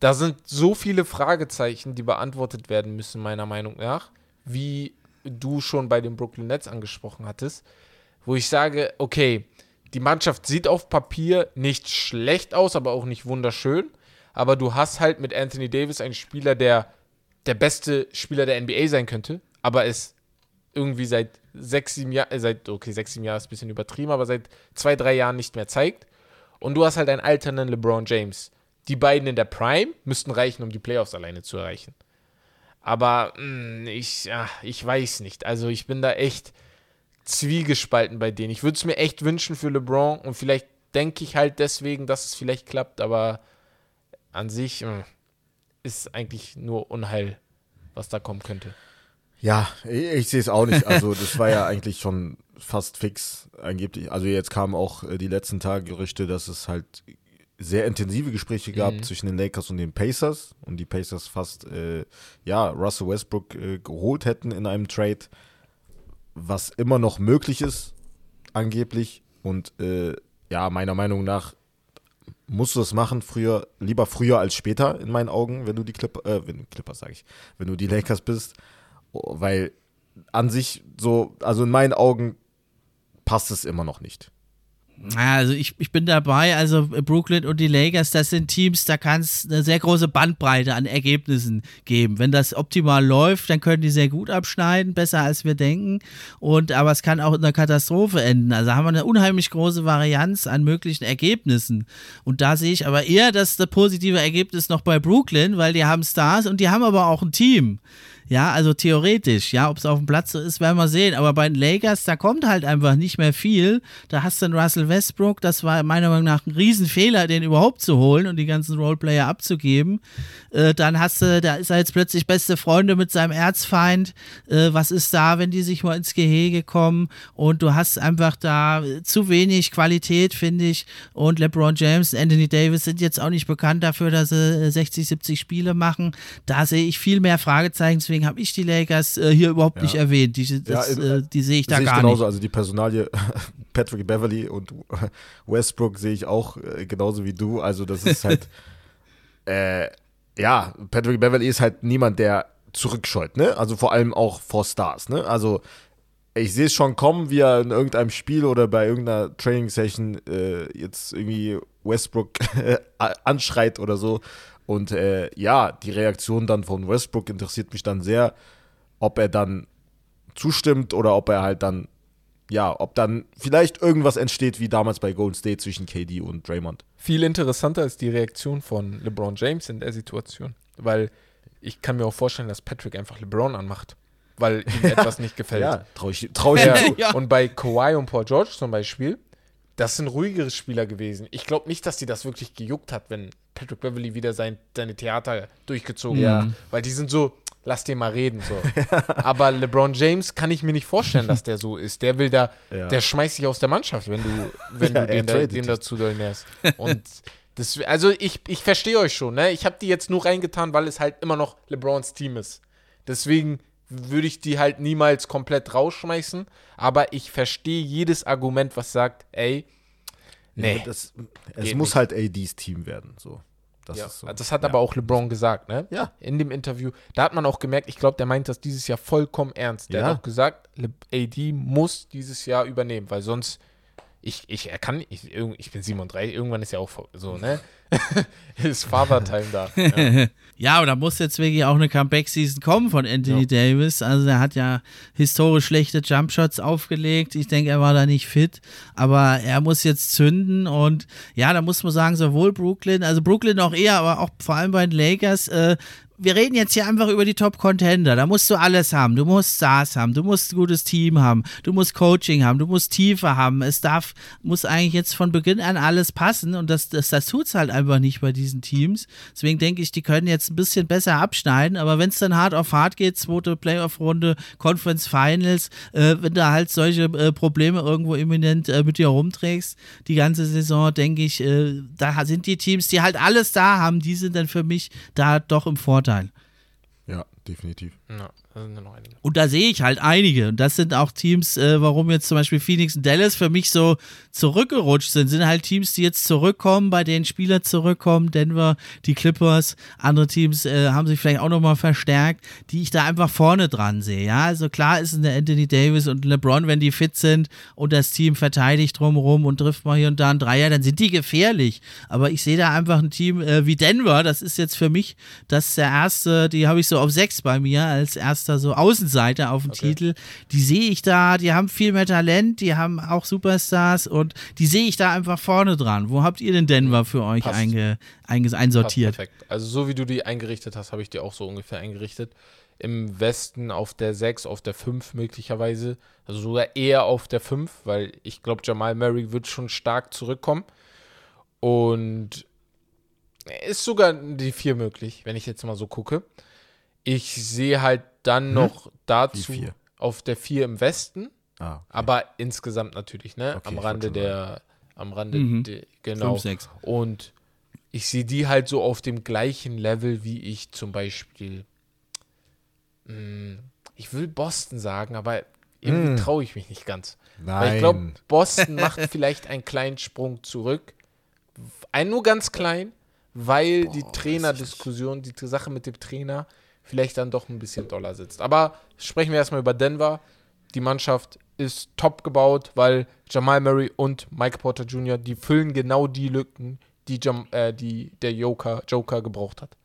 Da sind so viele Fragezeichen, die beantwortet werden müssen, meiner Meinung nach, wie du schon bei den Brooklyn Nets angesprochen hattest, wo ich sage, okay, die Mannschaft sieht auf Papier nicht schlecht aus, aber auch nicht wunderschön. Aber du hast halt mit Anthony Davis einen Spieler, der der beste Spieler der NBA sein könnte, aber es irgendwie seit sechs, sieben Jahren, äh, seit, okay, sechs, sieben Jahren ist ein bisschen übertrieben, aber seit zwei, drei Jahren nicht mehr zeigt. Und du hast halt einen alternden LeBron James. Die beiden in der Prime müssten reichen, um die Playoffs alleine zu erreichen. Aber mh, hm, ich, ja, ich weiß nicht. Also ich bin da echt zwiegespalten bei denen. Ich würde es mir echt wünschen für LeBron und vielleicht denke ich halt deswegen, dass es vielleicht klappt, aber an sich mh, hm, ist eigentlich nur Unheil, was da kommen könnte. Ja, ich, ich sehe es auch nicht. Also das war ja eigentlich schon fast fix angeblich. Also jetzt kamen auch äh, die letzten Tage Gerüchte, dass es halt sehr intensive Gespräche gab mhm. zwischen den Lakers und den Pacers und die Pacers fast äh, ja Russell Westbrook äh, geholt hätten in einem Trade, was immer noch möglich ist angeblich und äh, ja meiner Meinung nach musst du das machen früher lieber früher als später in meinen Augen, wenn du die Clipper äh, wenn Clippers sage ich, wenn du die Lakers bist, weil an sich so also in meinen Augen passt es immer noch nicht. Also ich, ich bin dabei, also Brooklyn und die Lakers, das sind Teams, da kann es eine sehr große Bandbreite an Ergebnissen geben. Wenn das optimal läuft, dann können die sehr gut abschneiden, besser als wir denken. Und aber es kann auch in einer Katastrophe enden. Also haben wir eine unheimlich große Varianz an möglichen Ergebnissen. Und da sehe ich aber eher das, das positive Ergebnis noch bei Brooklyn, weil die haben Stars und die haben aber auch ein Team. Ja, also theoretisch, ja, ob es auf dem Platz so ist, werden wir sehen. Aber bei den Lakers, da kommt halt einfach nicht mehr viel. Da hast du einen Russell Westbrook, das war meiner Meinung nach ein Riesenfehler, den überhaupt zu holen und die ganzen Roleplayer abzugeben. Äh, dann hast du, da ist er jetzt plötzlich beste Freunde mit seinem Erzfeind. Äh, was ist da, wenn die sich mal ins Gehege kommen? Und du hast einfach da zu wenig Qualität, finde ich. Und LeBron James, Anthony Davis sind jetzt auch nicht bekannt dafür, dass sie 60, 70 Spiele machen. Da sehe ich viel mehr Fragezeichen deswegen habe ich die Lakers äh, hier überhaupt ja. nicht erwähnt. Die, das, ja, äh, die sehe ich da seh gar ich genauso. nicht. Also die Personalie Patrick Beverly und Westbrook sehe ich auch äh, genauso wie du. Also das ist halt, äh, ja, Patrick Beverly ist halt niemand, der zurückscheut, ne? Also vor allem auch vor Stars, ne? Also ich sehe es schon kommen, wie er in irgendeinem Spiel oder bei irgendeiner Training Session äh, jetzt irgendwie Westbrook anschreit oder so und äh, ja, die Reaktion dann von Westbrook interessiert mich dann sehr, ob er dann zustimmt oder ob er halt dann, ja, ob dann vielleicht irgendwas entsteht wie damals bei Golden State zwischen KD und Draymond. Viel interessanter ist die Reaktion von LeBron James in der Situation, weil ich kann mir auch vorstellen, dass Patrick einfach LeBron anmacht, weil ihm etwas nicht gefällt. Ja, trau ich, trau ich ja. ja. Und bei Kawhi und Paul George zum Beispiel, das sind ruhigere Spieler gewesen. Ich glaube nicht, dass die das wirklich gejuckt hat, wenn Patrick Beverly wieder sein, seine Theater durchgezogen ja. hat. Weil die sind so, lass den mal reden. So. Aber LeBron James kann ich mir nicht vorstellen, dass der so ist. Der will da, ja. der schmeißt sich aus der Mannschaft, wenn du, wenn ja, du den, da, den dazu doll nährst. Und das, also ich, ich verstehe euch schon, ne? Ich habe die jetzt nur reingetan, weil es halt immer noch LeBrons Team ist. Deswegen würde ich die halt niemals komplett rausschmeißen. Aber ich verstehe jedes Argument, was sagt, ey, nee. Ja, das, es muss nicht. halt ADs Team werden. So. Das, ja. so. das hat ja. aber auch LeBron gesagt, ne? Ja. In dem Interview. Da hat man auch gemerkt, ich glaube, der meint das dieses Jahr vollkommen ernst. Der hat auch gesagt, AD muss dieses Jahr übernehmen, weil sonst ich, ich er kann, ich, ich bin 37, irgendwann ist ja auch so, ne? ist Father-Time da. Ja. ja, aber da muss jetzt wirklich auch eine Comeback-Season kommen von Anthony ja. Davis. Also er hat ja historisch schlechte Jumpshots aufgelegt. Ich denke, er war da nicht fit, aber er muss jetzt zünden und ja, da muss man sagen, sowohl Brooklyn, also Brooklyn auch eher, aber auch vor allem bei den Lakers, äh, wir reden jetzt hier einfach über die Top-Contender. Da musst du alles haben. Du musst Stars haben, du musst ein gutes Team haben, du musst Coaching haben, du musst Tiefe haben. Es darf, muss eigentlich jetzt von Beginn an alles passen und das, das, das tut es halt einfach nicht bei diesen Teams. Deswegen denke ich, die können jetzt ein bisschen besser abschneiden, aber wenn es dann hart auf hart geht, zweite Playoff-Runde, Conference Finals, äh, wenn du halt solche äh, Probleme irgendwo imminent äh, mit dir rumträgst, die ganze Saison, denke ich, äh, da sind die Teams, die halt alles da haben, die sind dann für mich da doch im Vorteil. Vorteil. Ja, definitiv. Ja, Und da sehe ich halt einige. Und das sind auch Teams, äh, warum jetzt zum Beispiel Phoenix und Dallas für mich so zurückgerutscht sind. Sind halt Teams, die jetzt zurückkommen, bei denen Spieler zurückkommen. Denver, die Clippers, andere Teams äh, haben sich vielleicht auch nochmal verstärkt, die ich da einfach vorne dran sehe. Ja, also klar ist es der Anthony Davis und LeBron, wenn die fit sind und das Team verteidigt drumherum und trifft mal hier und da einen Dreier, dann sind die gefährlich. Aber ich sehe da einfach ein Team äh, wie Denver. Das ist jetzt für mich das der erste, die habe ich so auf sechs bei mir als erster so Außenseiter auf dem okay. Titel. Die sehe ich da, die haben viel mehr Talent, die haben auch Superstars und die sehe ich da einfach vorne dran. Wo habt ihr denn Denver für euch einge, einge, einsortiert? Passt perfekt. Also so wie du die eingerichtet hast, habe ich die auch so ungefähr eingerichtet. Im Westen auf der 6, auf der 5 möglicherweise. Also sogar eher auf der 5, weil ich glaube, Jamal Murray wird schon stark zurückkommen. Und ist sogar die 4 möglich, wenn ich jetzt mal so gucke. Ich sehe halt dann hm? noch dazu auf der 4 im Westen. Ah, okay. Aber insgesamt natürlich, ne? Okay, am Rande der, am Rande, mhm. de, genau. 5, Und ich sehe die halt so auf dem gleichen Level, wie ich zum Beispiel, mh, hm, ich will Boston sagen, aber irgendwie mm. traue ich mich nicht ganz. Nein. Weil ich glaube, Boston macht vielleicht einen kleinen Sprung zurück. Ein nur ganz klein, weil Boah, die Trainerdiskussion, die Sache mit dem Trainer, vielleicht dann doch ein bisschen doller sitzt. Aber sprechen wir erstmal über Denver. Die Mannschaft ist top gebaut, weil Jamal Murray und Mike Porter Jr., die füllen genau die Lücken, die, Jam, äh, die der Joker, Joker gebraucht hat.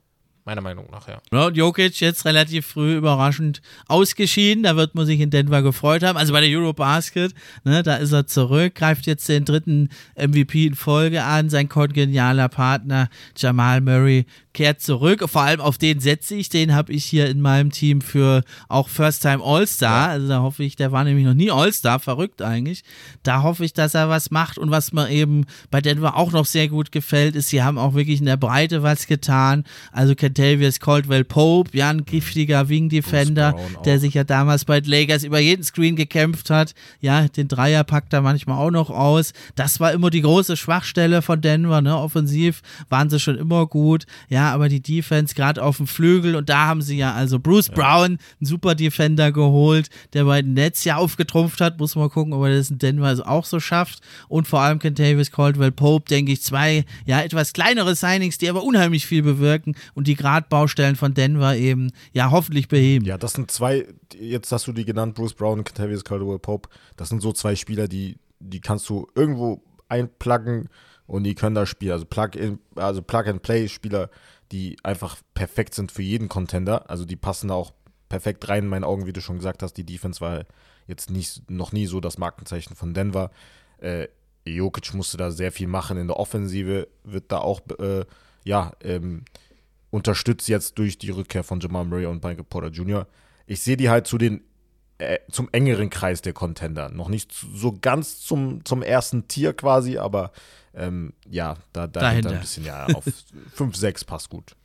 Meiner Meinung nach, ja. ja. Jokic jetzt relativ früh überraschend ausgeschieden. Da wird man sich in Denver gefreut haben. Also bei der Eurobasket, ne, da ist er zurück, greift jetzt den dritten MVP in Folge an. Sein kongenialer Partner Jamal Murray kehrt zurück. Vor allem auf den setze ich. Den habe ich hier in meinem Team für auch First Time All-Star. Ja. Also da hoffe ich, der war nämlich noch nie All-Star, verrückt eigentlich. Da hoffe ich, dass er was macht. Und was mir eben bei Denver auch noch sehr gut gefällt, ist, sie haben auch wirklich in der Breite was getan. Also Kentavious Caldwell Pope, ja, ein giftiger Wing Defender, der sich ja damals bei Lakers über jeden Screen gekämpft hat. Ja, den Dreier packt er manchmal auch noch aus. Das war immer die große Schwachstelle von Denver, ne? Offensiv waren sie schon immer gut. Ja, aber die Defense gerade auf dem Flügel und da haben sie ja also Bruce ja. Brown, einen super Defender geholt, der bei den Nets ja aufgetrumpft hat. Muss mal gucken, ob er das in Denver auch so schafft. Und vor allem Kentavious Caldwell Pope, denke ich, zwei ja etwas kleinere Signings, die aber unheimlich viel bewirken und die Gradbaustellen von Denver eben ja hoffentlich beheben. Ja, das sind zwei, jetzt hast du die genannt, Bruce Brown und Kentavious Caldwell Pope. Das sind so zwei Spieler, die, die kannst du irgendwo einpluggen und die können da spielen. Also Plug-in, also Plug-and-Play-Spieler, die einfach perfekt sind für jeden Contender. Also die passen da auch perfekt rein in meinen Augen, wie du schon gesagt hast. Die Defense war jetzt nicht, noch nie so das Markenzeichen von Denver. Äh, Jokic musste da sehr viel machen in der Offensive, wird da auch äh, ja, ähm, unterstützt jetzt durch die Rückkehr von Jamal Murray und Michael Porter Jr. Ich sehe die halt zu den äh, zum engeren Kreis der Contender. Noch nicht so ganz zum, zum ersten Tier quasi, aber ähm, ja, da, da dahinter ein bisschen, ja, auf 5, 6 passt gut.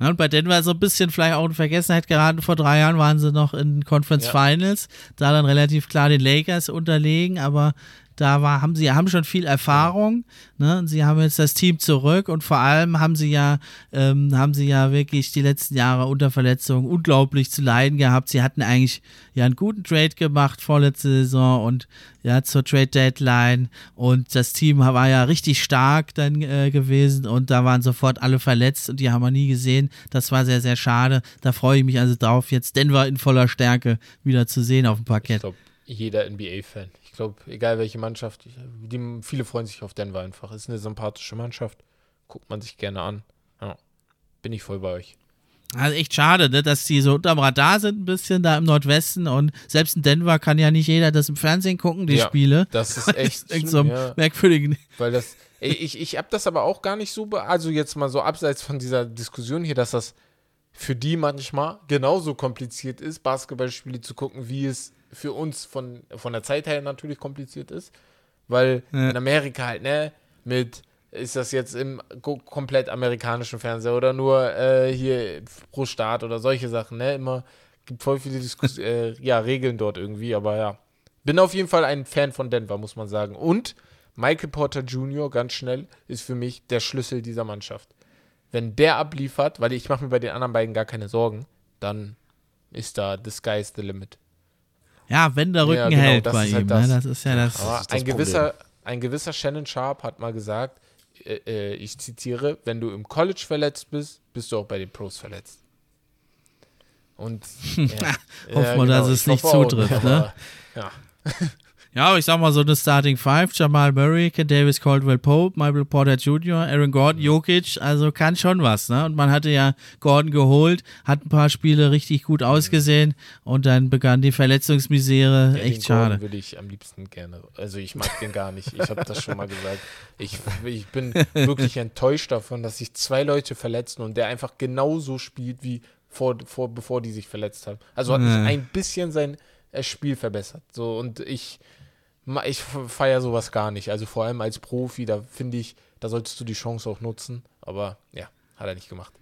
Ja, und bei Denver so ein bisschen vielleicht auch in Vergessenheit geraten. Vor drei Jahren waren sie noch in Conference ja. Finals, da dann relativ klar den Lakers unterlegen, aber da war, haben sie haben schon viel Erfahrung. Ne? Sie haben jetzt das Team zurück und vor allem haben sie ja, ähm, haben sie ja wirklich die letzten Jahre unter Verletzungen unglaublich zu leiden gehabt. Sie hatten eigentlich ja einen guten Trade gemacht vorletzte Saison und ja zur Trade Deadline und das Team war ja richtig stark dann äh, gewesen und da waren sofort alle verletzt und die haben wir nie gesehen. Das war sehr, sehr schade. Da freue ich mich also drauf, jetzt Denver in voller Stärke wieder zu sehen auf dem Parkett. Ich glaube, jeder NBA-Fan glaube, egal welche Mannschaft, die, viele freuen sich auf Denver einfach. Ist eine sympathische Mannschaft. Guckt man sich gerne an. Ja, bin ich voll bei euch. Also echt schade, ne, dass die so unterm Radar sind ein bisschen da im Nordwesten und selbst in Denver kann ja nicht jeder das im Fernsehen gucken, die ja, Spiele. Das ist echt schlimm, so ja. merkwürdig. Weil das, ich, ich habe das aber auch gar nicht so, also jetzt mal so abseits von dieser Diskussion hier, dass das für die manchmal genauso kompliziert ist, Basketballspiele zu gucken, wie es für uns von, von der Zeit her natürlich kompliziert ist, weil ja. in Amerika halt, ne, mit ist das jetzt im komplett amerikanischen Fernseher oder nur äh, hier pro Staat oder solche Sachen, ne? Immer gibt voll viele Diskus äh, ja, Regeln dort irgendwie, aber ja. Bin auf jeden Fall ein Fan von Denver, muss man sagen. Und Michael Porter Jr., ganz schnell, ist für mich der Schlüssel dieser Mannschaft. Wenn der abliefert, weil ich mache mir bei den anderen beiden gar keine Sorgen, dann ist da the sky's the limit. Ja, wenn der Rücken ja, genau, hält bei halt ihm. Das. Ne? das. ist ja das. Aber das ein, gewisser, ein gewisser Shannon Sharp hat mal gesagt, äh, äh, ich zitiere, wenn du im College verletzt bist, bist du auch bei den Pros verletzt. Und ja, hoffen wir, genau, dass es nicht zutrifft. Auch, ne? ja. Ja, ich sag mal so eine Starting Five: Jamal Murray, Ken Davis, Caldwell Pope, Michael Porter Jr., Aaron Gordon, Jokic. Also kann schon was, ne? Und man hatte ja Gordon geholt, hat ein paar Spiele richtig gut ausgesehen und dann begann die Verletzungsmisere. Ja, Echt schade. Würde ich am liebsten gerne. Also ich mag den gar nicht. Ich habe das schon mal gesagt. Ich, ich bin wirklich enttäuscht davon, dass sich zwei Leute verletzen und der einfach genauso spielt wie vor, vor bevor die sich verletzt haben. Also hat ja. ein bisschen sein Spiel verbessert. So und ich ich feiere sowas gar nicht. Also vor allem als Profi, da finde ich, da solltest du die Chance auch nutzen. Aber ja, hat er nicht gemacht.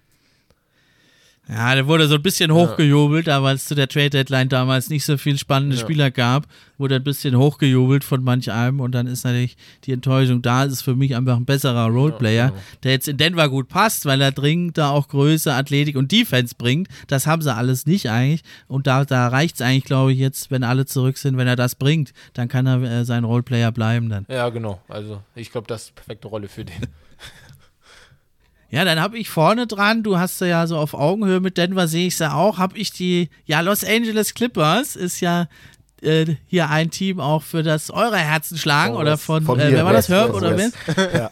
Ja, der wurde so ein bisschen hochgejubelt, weil es zu der Trade Deadline damals nicht so viel spannende ja. Spieler gab, wurde ein bisschen hochgejubelt von manch einem und dann ist natürlich die Enttäuschung da. Es ist für mich einfach ein besserer Roleplayer, ja, genau. der jetzt in Denver gut passt, weil er dringend da auch Größe, Athletik und Defense bringt. Das haben sie alles nicht eigentlich und da, da reicht es eigentlich, glaube ich, jetzt, wenn alle zurück sind, wenn er das bringt, dann kann er äh, sein Roleplayer bleiben dann. Ja, genau. Also ich glaube, das ist die perfekte Rolle für den. Ja, dann habe ich vorne dran, du hast ja so auf Augenhöhe mit Denver, sehe ich ja auch, habe ich die, ja, Los Angeles Clippers ist ja äh, hier ein Team auch für das eure Herzen schlagen oh, oder von, von äh, wer war das, Herb oder wen? Ja.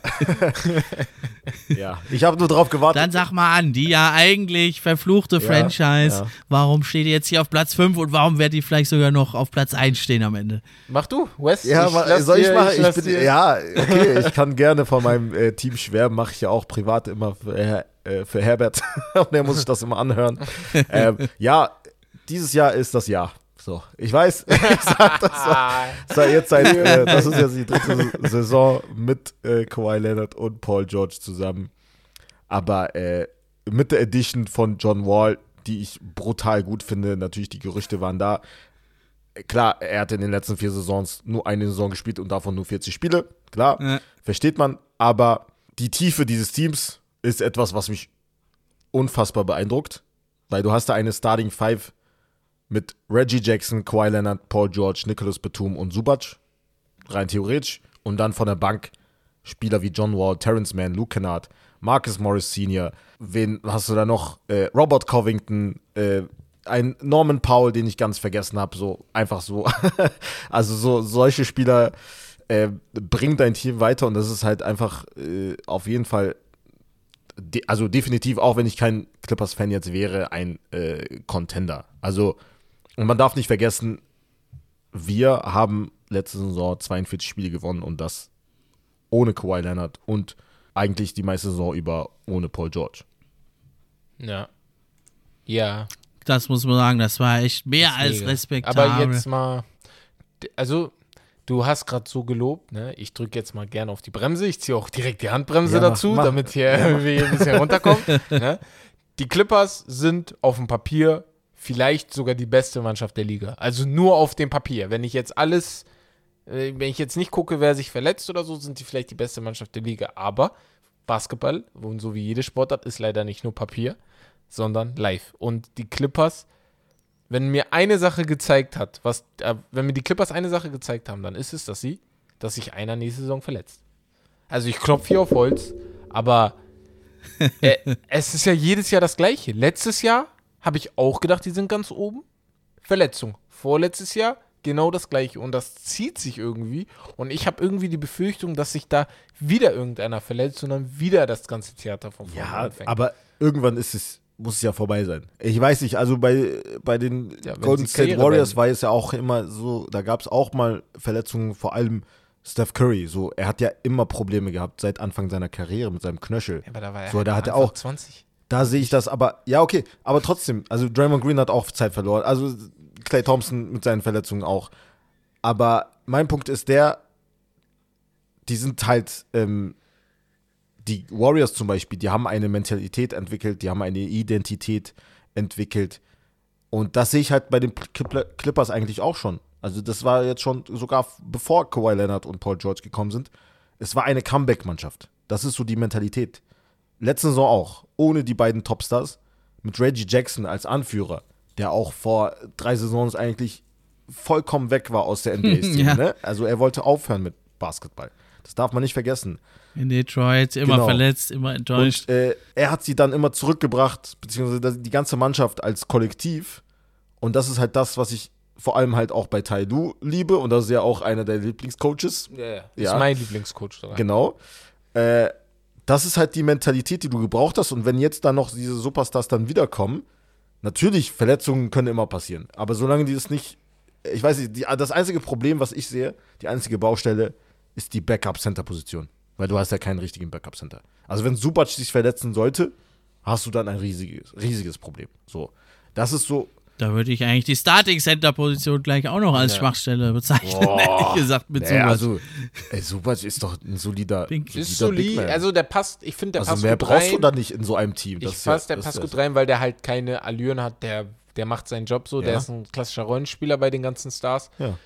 ja, ich habe nur drauf gewartet. Dann sag mal an, die ja eigentlich verfluchte ja, Franchise, ja. warum steht ihr jetzt hier auf Platz 5 und warum werdet ihr vielleicht sogar noch auf Platz 1 stehen am Ende? Mach du, Wes. Ja, ich soll ich dir, machen? Ich, ich bin, ja, okay, ich kann gerne von meinem äh, Team schwärmen, mache ich ja auch privat immer für, äh, für Herbert und der muss sich das immer anhören. ähm, ja, dieses Jahr ist das Jahr. So, ich weiß, ich sag das so, so jetzt seit, äh, das ist jetzt die dritte Saison mit äh, Kawhi Leonard und Paul George zusammen. Aber äh, mit der Edition von John Wall, die ich brutal gut finde, natürlich die Gerüchte waren da. Klar, er hat in den letzten vier Saisons nur eine Saison gespielt und davon nur 40 Spiele. Klar, ja. versteht man. Aber die Tiefe dieses Teams ist etwas, was mich unfassbar beeindruckt. Weil du hast da eine Starting Five mit Reggie Jackson, Kawhi Leonard, Paul George, Nicholas Batum und Subac. Rein theoretisch. Und dann von der Bank Spieler wie John Wall, Terrence Mann, Luke Kennard, Marcus Morris Sr., wen hast du da noch? Äh, Robert Covington, äh, ein Norman Powell, den ich ganz vergessen habe, so einfach so. also so solche Spieler äh, bringen dein Team weiter und das ist halt einfach äh, auf jeden Fall, de also definitiv, auch wenn ich kein Clippers-Fan jetzt wäre, ein äh, Contender. Also und man darf nicht vergessen, wir haben letzte Saison 42 Spiele gewonnen und das ohne Kawhi Leonard und eigentlich die meiste Saison über ohne Paul George. Ja. Ja. Das muss man sagen, das war echt mehr als mega. respektabel. Aber jetzt mal, also du hast gerade so gelobt, ne? Ich drücke jetzt mal gerne auf die Bremse. Ich ziehe auch direkt die Handbremse ja, dazu, mach, damit hier ja, wir ein bisschen runterkommen. ne? Die Clippers sind auf dem Papier vielleicht sogar die beste Mannschaft der Liga. Also nur auf dem Papier. Wenn ich jetzt alles Äh, wenn ich jetzt nicht gucke, wer sich verletzt oder so, sind die vielleicht die beste Mannschaft der Liga. Aber Basketball, und so wie jede Sportart, ist leider nicht nur Papier, sondern live. Und die Clippers, wenn mir eine Sache gezeigt hat, was, äh, wenn mir die Clippers eine Sache gezeigt haben, dann ist es, dass sie, dass sich einer nächste Saison verletzt. Also ich klopfe hier auf Holz, aber äh, es ist ja jedes Jahr das Gleiche. Letztes Jahr habe ich auch gedacht, die sind ganz oben. Verletzung. Vorletztes Jahr genau das Gleiche. Und das zieht sich irgendwie. Und ich habe irgendwie die Befürchtung, dass sich da wieder irgendeiner verletzt und dann wieder das ganze Theater von vorne ja, anfängt. Aber irgendwann ist es, muss es ja vorbei sein. Ich weiß nicht, also bei, bei den ja, Golden State Warriors werden. war es ja auch immer so, da gab es auch mal Verletzungen, vor allem Steph Curry, so, er hat ja immer Probleme gehabt seit Anfang seiner Karriere mit seinem Knöchel. Ja, aber da war er so, da hat er auch 20. Da sehe ich das, aber ja, okay, aber trotzdem, also Draymond Green hat auch Zeit verloren, also Clay Thompson mit seinen Verletzungen auch. Aber mein Punkt ist der, die sind halt, ähm, die Warriors zum Beispiel, die haben eine Mentalität entwickelt, die haben eine Identität entwickelt. Und das sehe ich halt bei den Clippers eigentlich auch schon. Also das war jetzt schon sogar bevor Kawhi Leonard und Paul George gekommen sind. Es war eine Comeback-Mannschaft. Das ist so die Mentalität. Letzte Saison auch, ohne die beiden Topstars, mit Reggie Jackson als Anführer, der auch vor drei Saisons eigentlich vollkommen weg war aus der NBA-Szene. ja. ne? Also er wollte aufhören mit Basketball. Das darf man nicht vergessen. In Detroit, immer genau. verletzt, immer enttäuscht. Und äh, er hat sie dann immer zurückgebracht, beziehungsweise die ganze Mannschaft als Kollektiv. Und das ist halt das, was ich vor allem halt auch bei Tai Lu liebe und das ist ja auch einer der Lieblingscoaches. Ja, ja. Ist mein Lieblingscoach. Daran. Genau. Äh, das ist halt die Mentalität, die du gebraucht hast und wenn jetzt dann noch diese Superstars dann wiederkommen, natürlich, Verletzungen können immer passieren, aber solange die das nicht, ich weiß nicht, die, das einzige Problem, was ich sehe, die einzige Baustelle, ist die Backup-Center-Position, weil du hast ja keinen richtigen Backup-Center. Also wenn Subac sich verletzen sollte, hast du dann ein riesiges, riesiges Problem. So, das ist so da würde ich eigentlich die Starting Center Position gleich auch noch als ja. Schwachstelle bezeichnen, ehrlich gesagt mit naja, Also, ey, Subac ist doch ein solider, Pink. Ist solid, also der passt, ich finde, der also passt mehr gut brauchst rein. du da nicht in so einem Team. Das ich ja, der passt gut rein, weil der halt keine Allüren hat, der, der macht seinen Job so, ja. der ist ein klassischer Rollenspieler bei den ganzen Stars. Ja.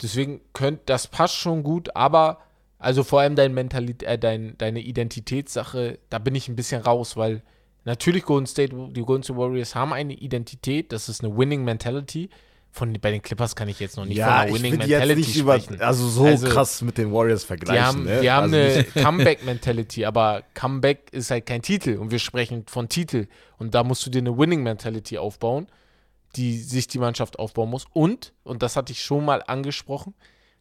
Deswegen könnte, das passt schon gut, aber also vor allem dein Mentalität, äh, dein, deine Identitätssache, da bin ich ein bisschen raus, weil Natürlich Golden State, die Golden State Warriors haben eine Identität, das ist eine Winning Mentality. Von, bei den Clippers kann ich jetzt noch nicht ja, von einer Winning Mentality nicht sprechen. Über, also so also, krass mit den Warriors vergleichen. Die haben, ne? die haben also eine Comeback-Mentality, aber Comeback ist halt kein Titel und wir sprechen von Titel. Und da musst du dir eine Winning-Mentality aufbauen, die sich die Mannschaft aufbauen muss. Und, und das hatte ich schon mal angesprochen,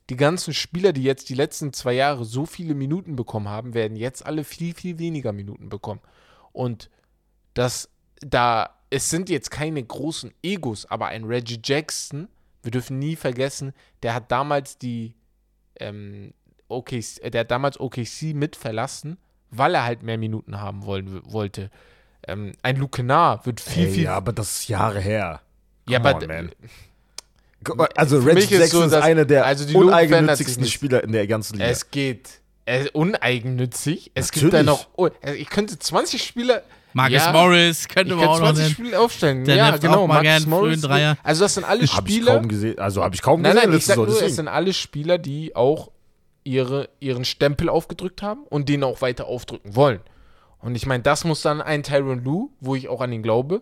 die ganzen Spieler, die jetzt die letzten zwei Jahre so viele Minuten bekommen haben, werden jetzt alle viel, viel weniger Minuten bekommen. Und dass da, es sind jetzt keine großen Egos, aber ein Reggie Jackson, wir dürfen nie vergessen, der hat damals die, ähm, OKC, der hat damals OKC mit verlassen, weil er halt mehr Minuten haben wollen, wollte. Ähm, ein Luke Kennard wird viel, Ey, viel. Ja, aber das ist Jahre her. Come ja, aber. Man. Also, Reggie Jackson so, ist einer der also uneigennützigsten Spieler in der ganzen Liga. Es geht. Äh, uneigennützig. Es Natürlich. gibt da noch. Oh, ich könnte 20 Spieler. Marcus ja, Morris könnte man auch noch 20 Spiele aufstellen. Der ja, genau. Mal Marcus Morris. Dreier. Also das sind alle Spieler. Hab ich kaum gesehen. Also habe ich kaum nein, gesehen. Nein, ich sag so, nur, es sind alle Spieler, die auch ihre, ihren Stempel aufgedrückt haben und den auch weiter aufdrücken wollen. Und ich meine, das muss dann ein Tyron Lou, wo ich auch an ihn glaube,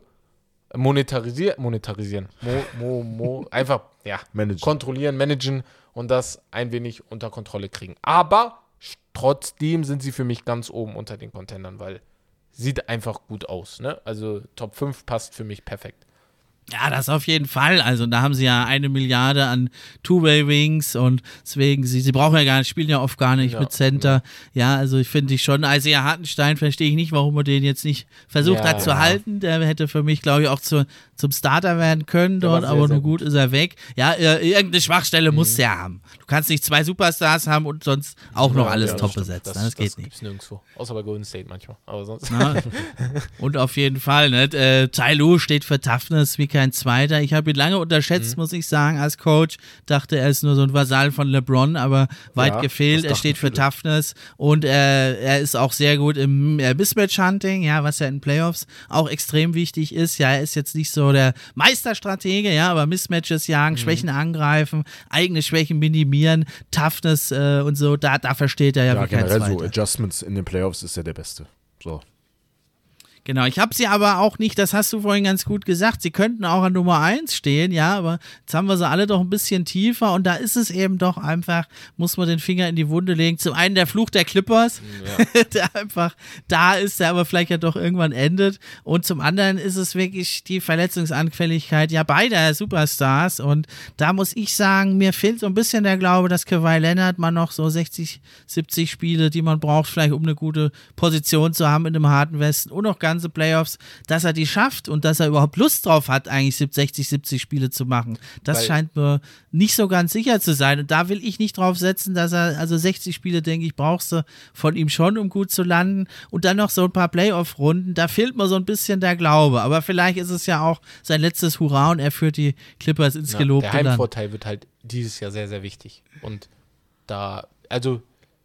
monetarisieren, monetarisieren, mo, mo, mo, einfach ja, managen. kontrollieren, managen und das ein wenig unter Kontrolle kriegen. Aber trotzdem sind sie für mich ganz oben unter den Contendern, weil sieht einfach gut aus. Ne? Also Top 5 passt für mich perfekt. Ja, das auf jeden Fall. Also da haben sie ja eine Milliarde an Two-Way-Wings und deswegen, sie, sie brauchen ja gar nicht, spielen ja oft gar nicht ja, mit Center. Ja. ja, also ich finde ich schon, also ja, Hartenstein verstehe ich nicht, warum er den jetzt nicht versucht ja, hat zu halten. Der hätte für mich, glaube ich, auch zu, zum Starter werden können dort, sehr, aber nur gut ist er weg. Ja, irgendeine Schwachstelle mhm. muss er haben. Du kannst nicht zwei Superstars haben und sonst auch noch alles top besetzt. Das, das, das, geht das nicht. nirgendwo. Außer bei Golden State manchmal. Aber sonst. und auf jeden Fall, ne? Äh, Tai Lu steht für Toughness, wie kein Zweiter. Ich habe ihn lange unterschätzt, mhm. muss ich sagen, als Coach. Dachte, er ist nur so ein Vasall von LeBron, aber weit ja, gefehlt. Er steht für Toughness und er, er ist auch sehr gut im äh, Mismatch-Hunting, ja, was ja in Playoffs auch extrem wichtig ist. Ja, er ist jetzt nicht so der Meisterstratege, ja, aber Mismatches jagen, mhm. Schwächen angreifen, eigene Schwächen minimieren, Toughness äh, und so, da, da versteht er ja, ja wie kein Zweiter. so Adjustments in den Playoffs ist er der Beste. So. Genau, ich habe sie aber auch nicht, das hast du vorhin ganz gut gesagt, sie könnten auch an Nummer 1 stehen, ja, aber jetzt haben wir sie alle doch ein bisschen tiefer und da ist es eben doch einfach, muss man den Finger in die Wunde legen. Zum einen der Fluch der Clippers, ja. der einfach da ist, der aber vielleicht ja doch irgendwann endet und zum anderen ist es wirklich die Verletzungsanfälligkeit ja beider Superstars und da muss ich sagen, mir fehlt so ein bisschen der Glaube, dass Kawhi Leonard mal noch so 60, 70 Spiele, die man braucht, vielleicht um eine gute Position zu haben in einem harten Westen und noch ganz ganze Playoffs, dass er die schafft und dass er überhaupt Lust drauf hat, eigentlich 60, 70 Spiele zu machen. Das Weil scheint mir nicht so ganz sicher zu sein. Und da will ich nicht drauf setzen, dass er, also 60 Spiele, denke ich, brauchst du von ihm schon, um gut zu landen. Und dann noch so ein paar Playoff-Runden. Da fehlt mir so ein bisschen der Glaube. Aber vielleicht ist es ja auch sein letztes Hurra und er führt die Clippers ins ja, gelobte Der Heimvorteil wird halt dieses Jahr sehr, sehr wichtig. Und da, also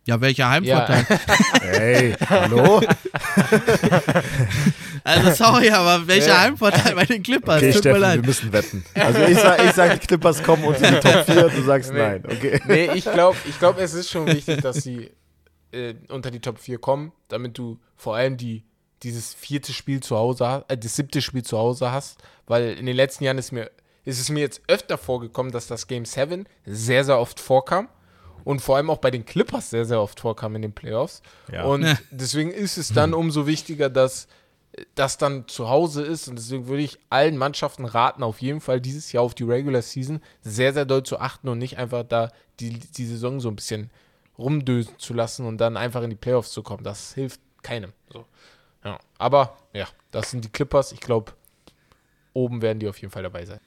ja, welcher Heimvorteil? Ja. hey, hallo? Also sorry, aber welcher ja. Heimvorteil bei den Clippers? Okay, Tut Steffen, wir müssen wetten. Also ich sage, ich sag, die Clippers kommen unter die Top 4 und du sagst nee. nein. Okay. Nee, ich glaube, ich glaub, es ist schon wichtig, dass sie äh, unter die Top 4 kommen, damit du vor allem die, dieses vierte Spiel zu Hause hast, äh, das siebte Spiel zu Hause hast, weil in den letzten Jahren ist mir ist es mir jetzt öfter vorgekommen, dass das Game 7 sehr, sehr oft vorkam und vor allem auch bei den Clippers sehr, sehr oft vorkam in den Playoffs. Ja. Und deswegen ist es dann umso wichtiger, dass das dann zu Hause ist. Und deswegen würde ich allen Mannschaften raten, auf jeden Fall dieses Jahr auf die Regular Season sehr, sehr doll zu achten und nicht einfach da die, die Saison so ein bisschen rumdösen zu lassen und dann einfach in die Playoffs zu kommen. Das hilft keinem. So. Ja. Aber ja, das sind die Clippers. Ich glaube, oben werden die auf jeden Fall dabei sein.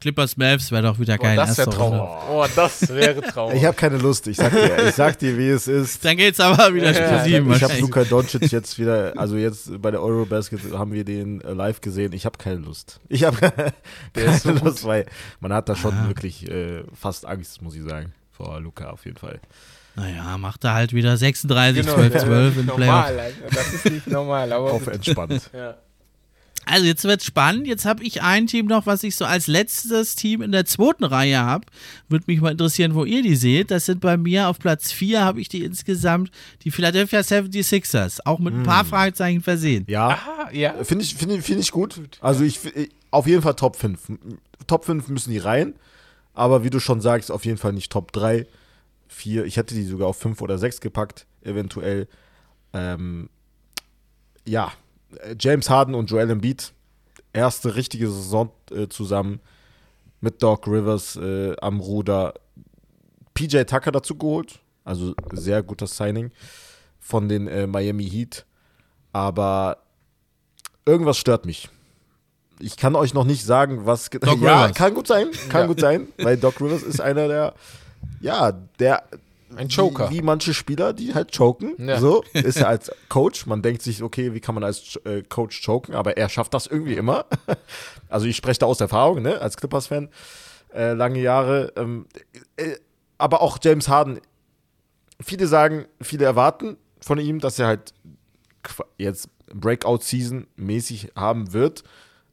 Clippers Mavs wäre doch wieder geil. Oh, das wäre Traum. Oh, das wäre Traum. ich habe keine Lust, ich sag dir. Ich sag dir, wie es ist. Dann geht's aber wieder ja, sieben. Ich habe Luka Doncic jetzt wieder, also jetzt bei der Eurobasket haben wir den äh, live gesehen. Ich habe keine Lust. Ich habe keine so Lust, weil man hat da schon ah. wirklich äh, fast Angst, muss ich sagen, vor Luca auf jeden Fall. Naja, macht er halt wieder 36, genau, 12, 12 im Playoff. Normal, das ist nicht normal. Aber auf entspannt. ja. Also jetzt wird spannend. Jetzt habe ich ein Team noch, was ich so als letztes Team in der zweiten Reihe habe. Würde mich mal interessieren, wo ihr die seht. Das sind bei mir auf Platz 4 habe ich die insgesamt, die Philadelphia 76ers. Auch mit ein paar hm. Fragezeichen versehen. Ja, ja. finde ich, find, find ich gut. Also ich, auf jeden Fall Top 5. Top 5 müssen die rein. Aber wie du schon sagst, auf jeden Fall nicht Top 3, 4. Ich hätte die sogar auf 5 oder 6 gepackt, eventuell. Ähm, ja, James Harden und Joel Embiid, erste richtige Saison äh, zusammen mit Doc Rivers äh, am Ruder. PJ Tucker dazu geholt, also sehr guter Signing von den äh, Miami Heat. Aber irgendwas stört mich. Ich kann euch noch nicht sagen, was. Doc ja, Rivers. kann gut sein, kann ja. gut sein, weil Doc Rivers ist einer der, ja, der ein Joker. Wie, wie, manche Spieler, die halt choken. Ja. So ist er als Coach. Man denkt sich, okay, wie kann man als äh, Coach choken? Aber er schafft das irgendwie immer. also ich spreche da aus Erfahrung, ne? als Clippers-Fan. Äh, lange Jahre. Ähm, äh, aber auch James Harden. Viele sagen, viele erwarten von ihm, dass er halt jetzt Breakout-Season mäßig haben wird.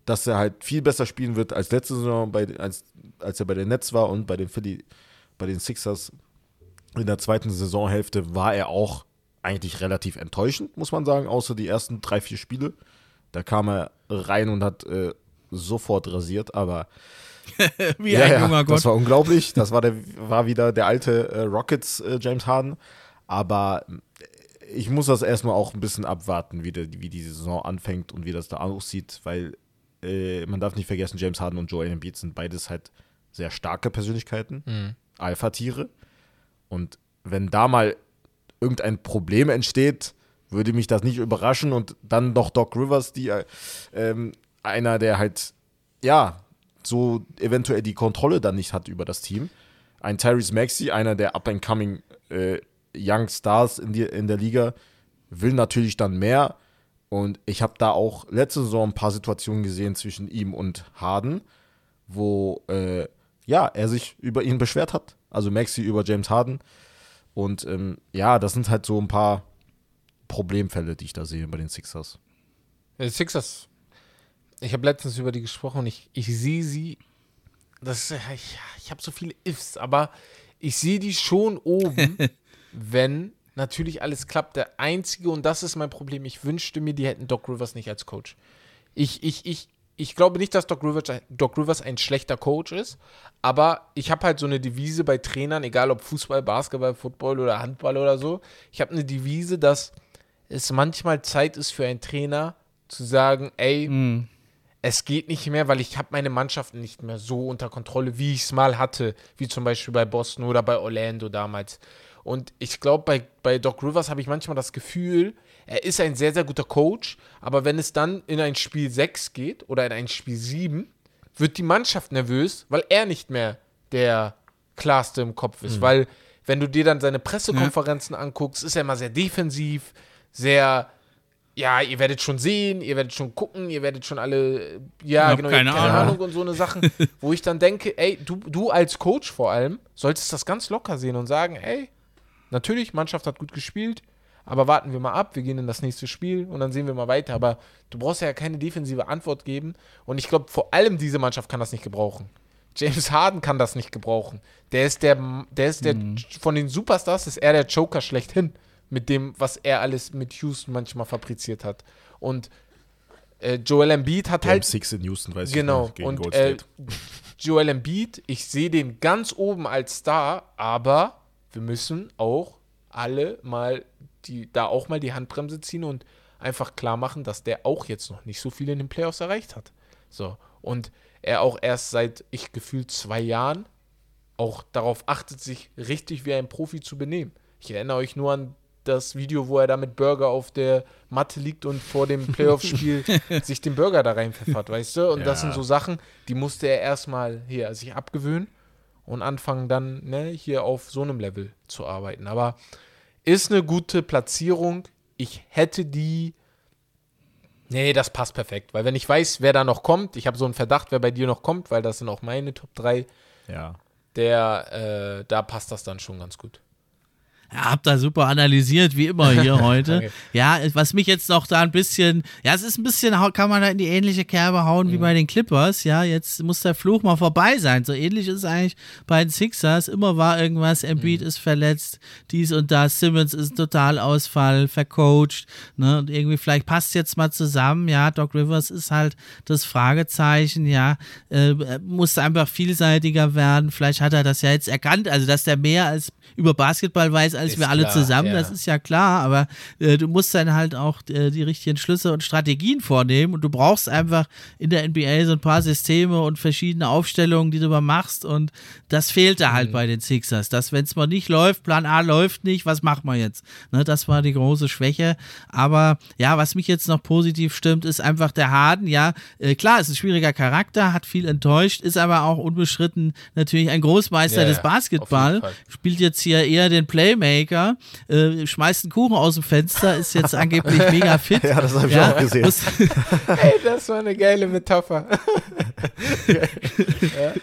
Dass er halt viel besser spielen wird als letzte Saison, bei, als, als er bei den Nets war und bei den Philly, bei den Sixers in der zweiten Saisonhälfte war er auch eigentlich relativ enttäuschend, muss man sagen, außer die ersten drei, vier Spiele. Da kam er rein und hat äh, sofort rasiert, aber wie ja, ein junger ja, Gott. Das war unglaublich. Das war, der, war wieder der alte äh, Rockets äh, James Harden. Aber äh, ich muss das erstmal auch ein bisschen abwarten, wie, der, wie die Saison anfängt und wie das da aussieht, weil äh, man darf nicht vergessen, James Harden und Joel Embiid sind beides halt sehr starke Persönlichkeiten, mhm. Alpha-Tiere. Und wenn da mal irgendein Problem entsteht, würde mich das nicht überraschen. Und dann noch Doc Rivers, die ähm, einer, der halt, ja, so eventuell die Kontrolle dann nicht hat über das Team. Ein Tyrese Maxey, einer der up-and-coming äh, Young Stars in, die, in der Liga, will natürlich dann mehr. Und ich habe da auch letzte Saison ein paar Situationen gesehen zwischen ihm und Harden, wo äh, ja, er sich über ihn beschwert hat. Also Maxi über James Harden. Und ähm, ja, das sind halt so ein paar Problemfälle, die ich da sehe bei den Sixers. Die Sixers, ich habe letztens über die gesprochen und ich, ich sehe sie, das, ich, ich habe so viele Ifs, aber ich sehe die schon oben, wenn natürlich alles klappt. Der einzige, und das ist mein Problem, ich wünschte mir, die hätten Doc Rivers nicht als Coach. Ich, ich, ich, ich glaube nicht, dass Doc Rivers, Doc Rivers ein schlechter Coach ist, aber ich habe halt so eine Devise bei Trainern, egal ob Fußball, Basketball, Football oder Handball oder so. Ich habe eine Devise, dass es manchmal Zeit ist für einen Trainer zu sagen, ey, mm. es geht nicht mehr, weil ich habe meine Mannschaften nicht mehr so unter Kontrolle, wie ich es mal hatte, wie zum Beispiel bei Boston oder bei Orlando damals. Und ich glaube, bei, bei Doc Rivers habe ich manchmal das Gefühl, er ist ein sehr, sehr guter Coach, aber wenn es dann in ein Spiel 6 geht oder in ein Spiel 7, wird die Mannschaft nervös, weil er nicht mehr der klarste im Kopf ist. Mhm. Weil, wenn du dir dann seine Pressekonferenzen ja. anguckst, ist er immer sehr defensiv, sehr, ja, ihr werdet schon sehen, ihr werdet schon gucken, ihr werdet schon alle, ja, genau, keine, keine Ahnung. Ahnung. und so eine Sachen, wo ich dann denke, ey, du, du als Coach vor allem, solltest das ganz locker sehen und sagen, ey, natürlich, Mannschaft hat gut gespielt, aber warten wir mal ab, wir gehen in das nächste Spiel und dann sehen wir mal weiter. Aber du brauchst ja keine defensive Antwort geben. Und ich glaube, vor allem diese Mannschaft kann das nicht gebrauchen. James Harden kann das nicht gebrauchen. Der ist der, der ist der, mhm. von den Superstars ist er der Joker schlechthin. Mit dem, was er alles mit Houston manchmal fabriziert hat. Und äh, Joel Embiid hat Game halt. Six in Houston, weiß genau, ich Genau. Und äh, Joel Embiid, ich sehe den ganz oben als Star, aber wir müssen auch alle mal die da auch mal die Handbremse ziehen und einfach klar machen, dass der auch jetzt noch nicht so viel in den Playoffs erreicht hat. So. Und er auch erst seit, ich gefühlt zwei Jahren auch darauf achtet, sich richtig wie ein Profi zu benehmen. Ich erinnere euch nur an das Video, wo er da mit Burger auf der Matte liegt und vor dem Playoff-Spiel sich den Burger da reinpfeffert, weißt du? Und ja. das sind so Sachen, die musste er erstmal hier sich abgewöhnen und anfangen dann ne, hier auf so einem Level zu arbeiten. Aber ist eine gute Platzierung. Ich hätte die. Nee, das passt perfekt. Weil wenn ich weiß, wer da noch kommt, ich habe so einen Verdacht, wer bei dir noch kommt, weil das sind auch meine Top 3. Ja. Der, äh, da passt das dann schon ganz gut. Ja, habt da super analysiert, wie immer hier heute. ja, was mich jetzt noch da ein bisschen, ja, es ist ein bisschen, kann man da in die ähnliche Kerbe hauen mhm. wie bei den Clippers. Ja, jetzt muss der Fluch mal vorbei sein. So ähnlich ist es eigentlich bei den Sixers. Immer war irgendwas, Embiid mhm. ist verletzt, dies und das, Simmons ist ein Totalausfall, vercoacht. Ne, und irgendwie vielleicht passt jetzt mal zusammen. Ja, Doc Rivers ist halt das Fragezeichen. Ja, äh, muss einfach vielseitiger werden. Vielleicht hat er das ja jetzt erkannt, also dass der mehr als über Basketball weiß als ist wir alle klar, zusammen, ja. das ist ja klar, aber äh, du musst dann halt auch äh, die richtigen Schlüsse und Strategien vornehmen und du brauchst einfach in der NBA so ein paar Systeme und verschiedene Aufstellungen, die du mal machst und das fehlte halt mhm. bei den Sixers, dass wenn es mal nicht läuft, Plan A läuft nicht, was machen wir jetzt? Ne, das war die große Schwäche, aber ja, was mich jetzt noch positiv stimmt, ist einfach der Harden, ja, äh, klar, ist ein schwieriger Charakter, hat viel enttäuscht, ist aber auch unbeschritten natürlich ein Großmeister ja, des Basketball, spielt jetzt hier eher den Playmaker, äh, schmeißt einen Kuchen aus dem Fenster, ist jetzt angeblich mega fit. Ja, das habe ich ja, auch gesehen. Ey, das war eine geile Metapher. ja.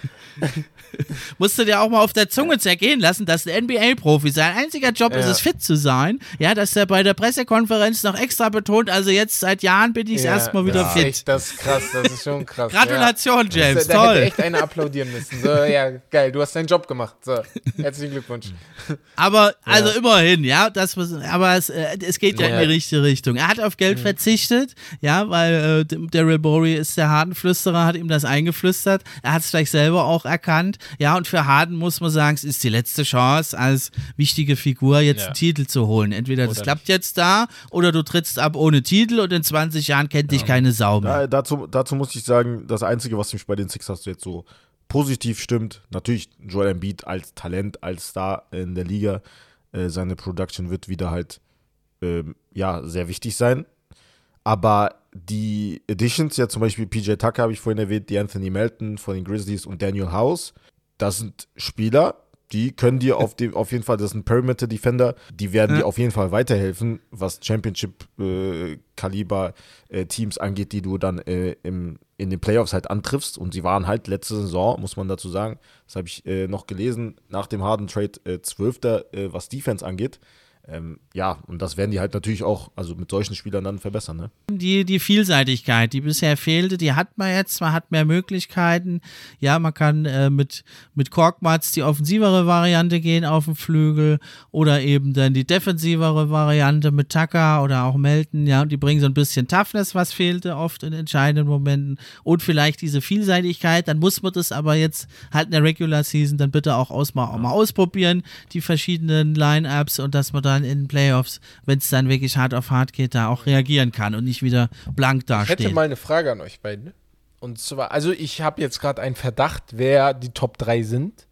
Musst du dir auch mal auf der Zunge zergehen lassen, dass ein NBA-Profi sein einziger Job ja. ist es, fit zu sein. Ja, dass er bei der Pressekonferenz noch extra betont, also jetzt seit Jahren bin ich ja, erstmal wieder fit. Echt, das ist krass, das ist schon krass. Gratulation, ja. James, das, toll. Da hätte echt einer applaudieren müssen. So, ja, geil, du hast deinen Job gemacht. So, herzlichen Glückwunsch. Aber, also immerhin, ja, das was, aber es, äh, es geht ja, in die richtige Richtung. Er hat auf Geld mhm. verzichtet, ja, weil äh, Daryl Bory ist der Hartenflüsterer, hat ihm das eingeflüstert. Er hat es vielleicht selber auch erkannt. Ja, und für Harden muss man sagen, es ist die letzte Chance, als wichtige Figur jetzt ja. einen Titel zu holen. Entweder das klappt nicht. jetzt da oder du trittst ab ohne Titel und in 20 Jahren kennt ja. dich keine Sau mehr. Ja, dazu, dazu muss ich sagen, das Einzige, was mich bei den Sixers jetzt so positiv stimmt, natürlich Joel Embiid als Talent, als Star in der Liga, äh, seine Production wird wieder halt äh, ja, sehr wichtig sein. Aber die Additions, ja zum Beispiel PJ Tucker habe ich vorhin erwähnt, die Anthony Melton von den Grizzlies und Daniel House, das sind Spieler, die können dir auf, dem, auf jeden Fall, das sind Perimeter Defender, die werden ja. dir auf jeden Fall weiterhelfen, was Championship-Kaliber-Teams äh, äh, angeht, die du dann äh, im, in den Playoffs halt antriffst. Und sie waren halt letzte Saison, muss man dazu sagen, das habe ich äh, noch gelesen, nach dem Harden Trade äh, Zwölfter, was Defense angeht ähm, ja, und das werden die halt natürlich auch, also mit solchen Spielern dann verbessern. Ne? Die, die Vielseitigkeit, die bisher fehlte, die hat man jetzt, man hat mehr Möglichkeiten. Ja, man kann äh, mit, mit Korkmaz die offensivere Variante gehen auf dem Flügel oder eben dann die defensivere Variante mit Tucker oder auch Melton. Ja, und die bringen so ein bisschen Toughness, was fehlte oft in entscheidenden Momenten und vielleicht diese Vielseitigkeit. Dann muss man das aber jetzt halt in der Regular Season dann bitte auch, aus, auch mal ausprobieren, die verschiedenen Line-Ups und dass man da dann in Playoffs, wenn es dann wirklich hart auf hart geht, da auch reagieren kann und nicht wieder blank dasteht. Ich hätte mal eine Frage an euch beiden. Und zwar, also ich habe jetzt gerade einen Verdacht, wer die Top 3 sind.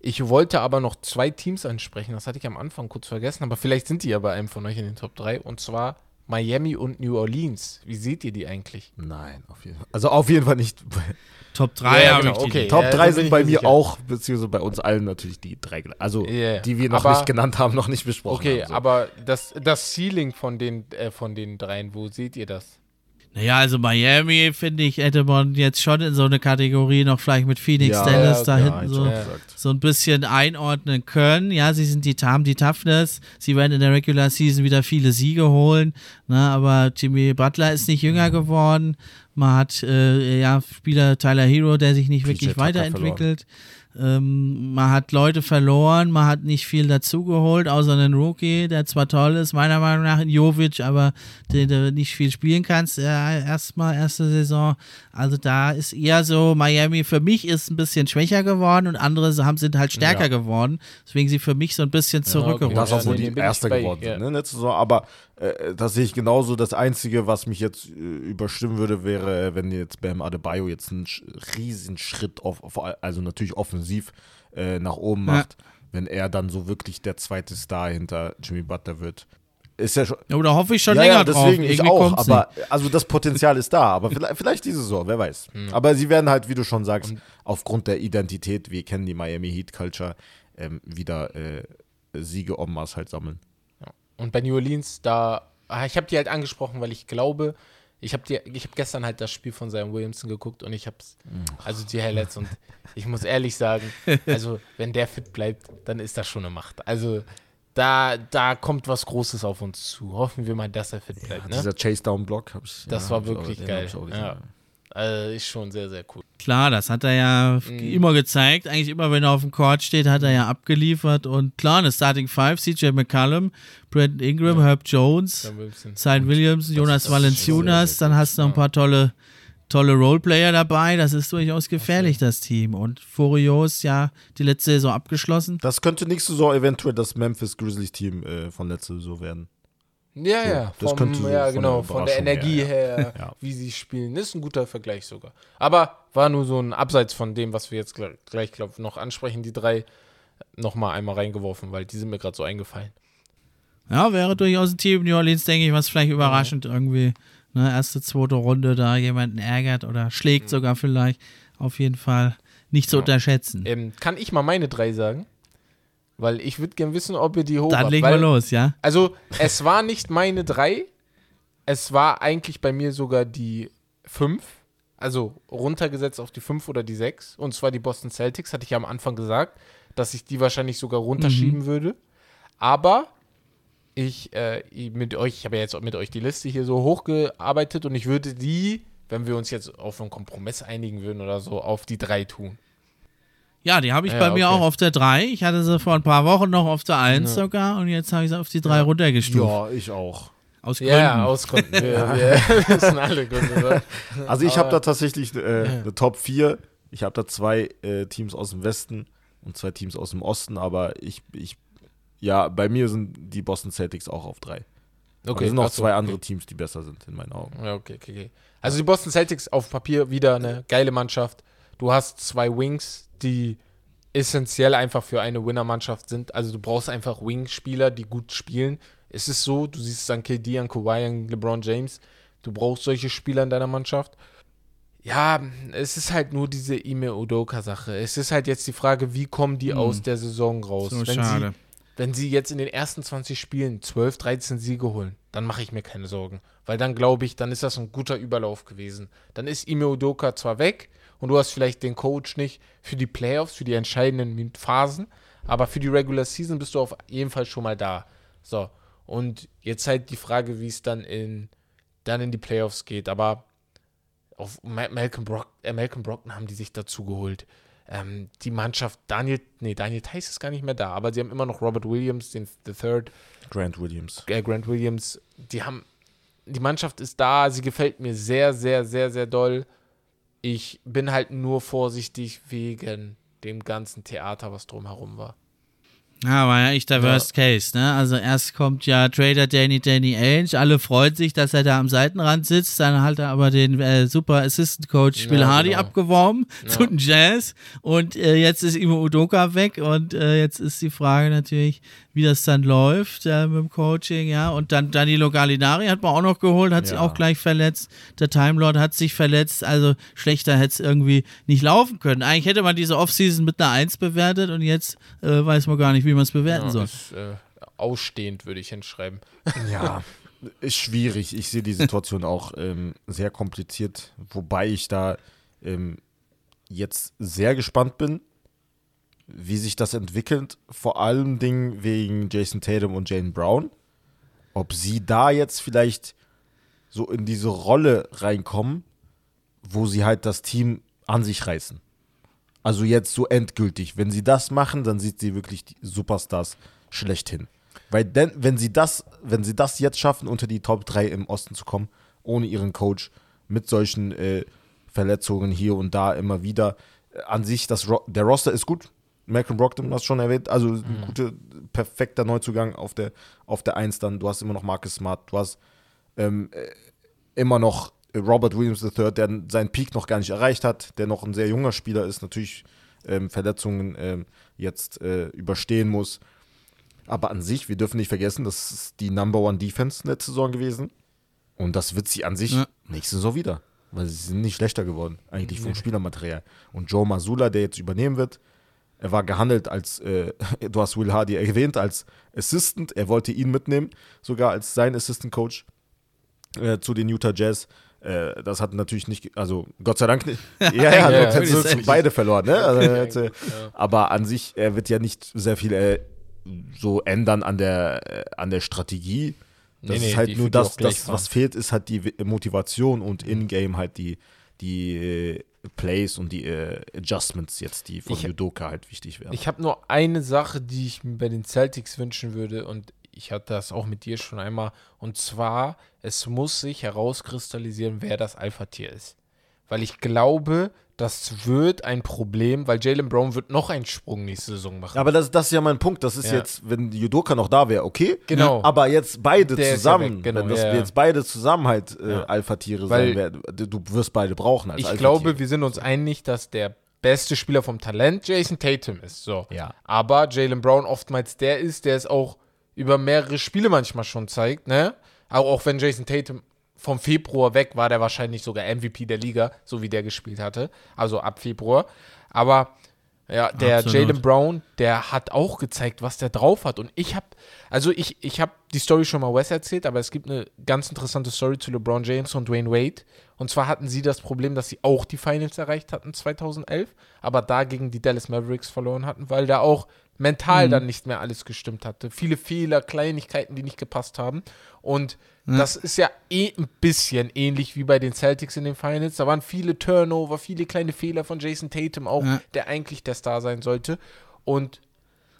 Ich wollte aber noch zwei Teams ansprechen. Das hatte ich am Anfang kurz vergessen, aber vielleicht sind die ja bei einem von euch in den Top 3. Und zwar Miami und New Orleans. Wie seht ihr die eigentlich? Nein, auf jeden Fall. Also auf jeden Fall nicht. Top 3 ja, genau, okay. Top 3 ja, sind bei mir sicher. auch, beziehungsweise bei uns allen natürlich die drei. Also yeah. die wir noch aber, nicht genannt haben, noch nicht besprochen okay, haben. Okay, so. aber das, das Ceiling von den, äh, von den dreien, wo seht ihr das? Naja, also Miami, finde ich, hätte man jetzt schon in so eine Kategorie noch vielleicht mit Phoenix ja, Dallas ja, da ja, hinten so, so ein bisschen einordnen können. Ja, sie sind die, haben die Toughness, sie werden in der Regular Season wieder viele Siege holen, ne, aber Jimmy Butler ist nicht jünger geworden. Man hat äh, ja Spieler Tyler Hero, der sich nicht wirklich weiterentwickelt. Ähm, man hat Leute verloren, man hat nicht viel dazugeholt, außer einen Rookie, der zwar toll ist, meiner Meinung nach in Jovic, aber den du nicht viel spielen kannst, äh, erstmal erste Saison. Also da ist eher so, Miami für mich ist ein bisschen schwächer geworden und andere haben, sind halt stärker ja. geworden. Deswegen sie für mich so ein bisschen zurückgerutscht. Ja, okay. Das ist auch so die erste geworden sind, ne, letzte Saison. Aber äh, das sehe ich genauso. Das Einzige, was mich jetzt äh, überstimmen würde, wäre, wenn jetzt Bam Adebayo jetzt einen riesen Schritt auf, auf also natürlich offensiv äh, nach oben macht, ja. wenn er dann so wirklich der zweite Star hinter Jimmy Butler wird. Ist ja schon. Ja, oder hoffe ich schon ja, länger ja, deswegen drauf. ich auch, aber also das Potenzial ist da, aber vielleicht, vielleicht diese Saison, wer weiß. Mhm. Aber sie werden halt, wie du schon sagst, Und aufgrund der Identität, wir kennen die Miami Heat Culture, ähm, wieder äh, Siege en masse halt sammeln. Und bei New Orleans, da, ah, ich habe die halt angesprochen, weil ich glaube, ich habe hab gestern halt das Spiel von Zion Williamson geguckt und ich habe es, also die Highlights und ich muss ehrlich sagen, also wenn der fit bleibt, dann ist das schon eine Macht. Also da, da kommt was Großes auf uns zu. Hoffen wir mal, dass er fit bleibt. Ja, ne? Dieser Chase-Down-Block habe ich. Das ja, war wirklich geil. Ja. Also ist schon sehr, sehr cool. Klar, das hat er ja mhm. immer gezeigt. Eigentlich immer, wenn er auf dem Court steht, hat er ja abgeliefert. Und klar, eine Starting Five, CJ McCallum, Brandon Ingram, ja. Herb Jones, Zion Williams, Jonas Valenciunas. Dann hast du noch ein paar tolle, tolle Roleplayer dabei. Das ist durchaus gefährlich, das Team. Und Furios ja die letzte Saison abgeschlossen. Das könnte nächste Saison eventuell das Memphis Grizzlies Team äh, von letzter Saison werden. Ja, ja, das vom, könnte so ja, genau, von der Energie her, her ja. wie sie spielen. Ist ein guter Vergleich sogar. Aber war nur so ein Abseits von dem, was wir jetzt gleich, gleich glaube noch ansprechen, die drei nochmal einmal reingeworfen, weil die sind mir gerade so eingefallen. Ja, wäre durchaus ein Team New Orleans, denke ich, was vielleicht überraschend mhm. irgendwie, ne, erste, zweite Runde da jemanden ärgert oder schlägt mhm. sogar vielleicht. Auf jeden Fall nicht zu ja. unterschätzen. Ähm, kann ich mal meine drei sagen? Weil ich würde gerne wissen, ob ihr die hoch Dann legen wir los, ja. Also, es war nicht meine drei. Es war eigentlich bei mir sogar die fünf. Also runtergesetzt auf die fünf oder die sechs. Und zwar die Boston Celtics, hatte ich ja am Anfang gesagt, dass ich die wahrscheinlich sogar runterschieben mhm. würde. Aber ich äh, mit euch, ich habe ja jetzt mit euch die Liste hier so hochgearbeitet und ich würde die, wenn wir uns jetzt auf einen Kompromiss einigen würden oder so, auf die drei tun. Ja, die habe ich ja, bei mir okay. auch auf der 3. Ich hatte sie vor ein paar Wochen noch auf der 1 ja. sogar und jetzt habe ich sie auf die 3 ja. runtergestuft. Ja, ich auch. Aus Gründen. Ja, aus Gründen. Wir, wir wissen alle Gründe. Oder? Also ich habe da tatsächlich äh, eine Top 4. Ich habe da zwei äh, Teams aus dem Westen und zwei Teams aus dem Osten, aber ich, ich ja, bei mir sind die Boston Celtics auch auf 3. Okay, es sind noch zwei okay. andere Teams, die besser sind, in meinen Augen. Ja, okay, okay, okay. Also die Boston Celtics auf Papier wieder eine geile Mannschaft. Du hast zwei Wings, die essentiell einfach für eine Winnermannschaft sind. Also du brauchst einfach Wing-Spieler, die gut spielen. Es ist so, du siehst es an KD, an Kawhi, an LeBron James. Du brauchst solche Spieler in deiner Mannschaft. Ja, es ist halt nur diese Ime Udoka-Sache. Es ist halt jetzt die Frage, wie kommen die hm. aus der Saison raus? So wenn schade. Sie, wenn sie jetzt in den ersten 20 Spielen 12, 13 Siege holen, dann mache ich mir keine Sorgen. Weil dann glaube ich, dann ist das ein guter Überlauf gewesen. Dann ist Ime Udoka zwar weg und du hast vielleicht den Coach nicht für die Playoffs, für die entscheidenden Phasen, aber für die Regular Season bist du auf jeden Fall schon mal da. So. Und jetzt halt die Frage, wie es dann in, dann in die Playoffs geht. Aber auf Malcolm, Brock, äh, Malcolm Brockton haben die sich dazu geholt. Ähm, die Mannschaft, Daniel, nee, Daniel Tice ist gar nicht mehr da, aber sie haben immer noch Robert Williams, den the Third. Grant Williams. Äh, Grant Williams. Die haben, die Mannschaft ist da, sie gefällt mir sehr, sehr, sehr, sehr doll. Ich bin halt nur vorsichtig wegen dem ganzen Theater, was drumherum war. Ja, war ja echt der ja. Worst Case, ne? Also erst kommt ja Trader Danny Danny Ainge, alle freuen sich, dass er da am Seitenrand sitzt, dann hat er aber den äh, Super Assistant Coach Bill ja, Hardy genau. abgeworben ja. zu den Jazz und äh, jetzt ist Imo Udoka weg und äh, jetzt ist die Frage natürlich, wie das dann läuft äh, mit dem Coaching, ja. Und dann Danilo Gallinari hat man auch noch geholt, hat ja. sich auch gleich verletzt. Der Time Lord hat sich verletzt, also schlechter hätte es irgendwie nicht laufen können. Eigentlich hätte man diese Offseason mit einer Eins bewertet und jetzt äh, weiß man gar nicht, wie man es bewerten ja, soll. Ist, äh, ausstehend würde ich hinschreiben. Ja. ist schwierig. Ich sehe die Situation auch ähm, sehr kompliziert, wobei ich da ähm, jetzt sehr gespannt bin, wie sich das entwickelt, vor allem Dingen wegen Jason Tatum und Jane Brown. Ob sie da jetzt vielleicht so in diese Rolle reinkommen, wo sie halt das Team an sich reißen. Also jetzt so endgültig. Wenn sie das machen, dann sieht sie wirklich die Superstars schlechthin. Weil denn, wenn sie das, wenn sie das jetzt schaffen, unter die Top 3 im Osten zu kommen, ohne ihren Coach, mit solchen äh, Verletzungen hier und da immer wieder, äh, an sich, das, der Roster ist gut. Malcolm Brockton hast du schon erwähnt, also ein mhm. guter, perfekter Neuzugang auf der, auf der 1 dann. Du hast immer noch Marcus Smart, du hast ähm, äh, immer noch Robert Williams III, der seinen Peak noch gar nicht erreicht hat, der noch ein sehr junger Spieler ist, natürlich ähm, Verletzungen ähm, jetzt äh, überstehen muss. Aber an sich, wir dürfen nicht vergessen, das ist die Number One Defense letzte Saison gewesen. Und das wird sie an sich ja. nächste Saison wieder. Weil sie sind nicht schlechter geworden, eigentlich vom Spielermaterial. Und Joe Masula, der jetzt übernehmen wird, er war gehandelt als, äh, du hast Will Hardy erwähnt, als Assistant. Er wollte ihn mitnehmen, sogar als sein Assistant Coach äh, zu den Utah Jazz. Äh, das hat natürlich nicht, also Gott sei Dank nicht. Ja, ja, ja, ja ja beide verloren, ne? Also, hätte, aber an sich, er wird ja nicht sehr viel äh, so ändern an der, äh, an der Strategie. Das nee, ist halt nur das, das was fehlt, ist halt die Motivation und mhm. in-game halt die, die äh, Plays und die äh, Adjustments jetzt, die von ich, Judoka halt wichtig werden. Ich habe nur eine Sache, die ich mir bei den Celtics wünschen würde und ich hatte das auch mit dir schon einmal und zwar, es muss sich herauskristallisieren, wer das Alpha-Tier ist. Weil ich glaube, das wird ein Problem, weil Jalen Brown wird noch einen Sprung nächste Saison machen. Aber das, das ist ja mein Punkt. Das ist ja. jetzt, wenn Judoka noch da wäre, okay. Genau. Aber jetzt beide Der zusammen, ja genau, wenn das, ja, jetzt beide zusammen halt äh, Alpha-Tiere sein werden, du wirst beide brauchen Ich glaube, wir sind uns einig, dass der beste Spieler vom Talent Jason Tatum ist. So. Ja. Aber Jalen Brown oftmals der ist, der es auch über mehrere Spiele manchmal schon zeigt, ne? Auch, auch wenn Jason Tatum vom Februar weg war der wahrscheinlich sogar MVP der Liga, so wie der gespielt hatte. Also ab Februar. Aber ja, der Jalen Brown, der hat auch gezeigt, was der drauf hat. Und ich habe, also ich, ich habe die Story schon mal Wes erzählt, aber es gibt eine ganz interessante Story zu LeBron James und Dwayne Wade. Und zwar hatten sie das Problem, dass sie auch die Finals erreicht hatten 2011, aber da gegen die Dallas Mavericks verloren hatten, weil da auch mental mhm. dann nicht mehr alles gestimmt hatte. Viele Fehler, Kleinigkeiten, die nicht gepasst haben. Und ja. das ist ja eh ein bisschen ähnlich wie bei den Celtics in den Finals. Da waren viele Turnover, viele kleine Fehler von Jason Tatum auch, ja. der eigentlich der Star sein sollte. Und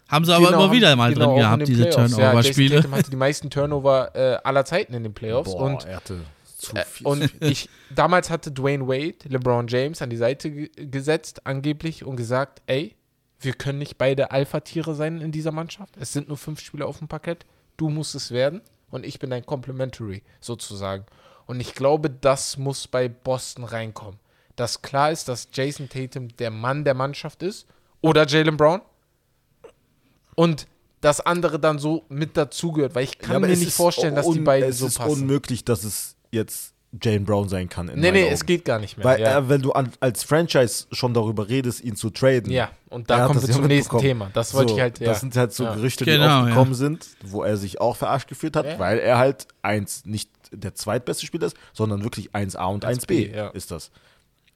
haben sie aber genau, immer wieder mal genau, drin gehabt, diese Turnover-Spiele. Ja, Jason hatte die meisten Turnover äh, aller Zeiten in den Playoffs. Boah, und, er hatte zu äh, viel. und ich, damals hatte Dwayne Wade LeBron James an die Seite gesetzt, angeblich, und gesagt, ey, wir können nicht beide Alpha-Tiere sein in dieser Mannschaft. Es sind nur fünf Spieler auf dem Parkett. Du musst es werden und ich bin dein Complementary sozusagen. Und ich glaube, das muss bei Boston reinkommen. Dass klar ist, dass Jason Tatum der Mann der Mannschaft ist oder Jalen Brown und das andere dann so mit dazugehört, weil ich kann ja, mir nicht vorstun, dass die beiden so passen. Es ist unmöglich, dass es jetzt Jalen Brown sein kann. nee, nee, Augen. es geht gar nicht mehr. Weil, ja. äh, wenn du an, als Franchise schon darüber redest, ihn zu traden. Ja, und da kommen wir zum nächsten Thema. Das wollte so, ich halt, ja. Das sind halt so ja. Gerüchte, die genau, aufgekommen sind, wo er sich auch verarscht gefühlt hat, weil er halt eins, nicht der zweitbeste Spieler ist, sondern wirklich 1A und 1B, 1B ist das.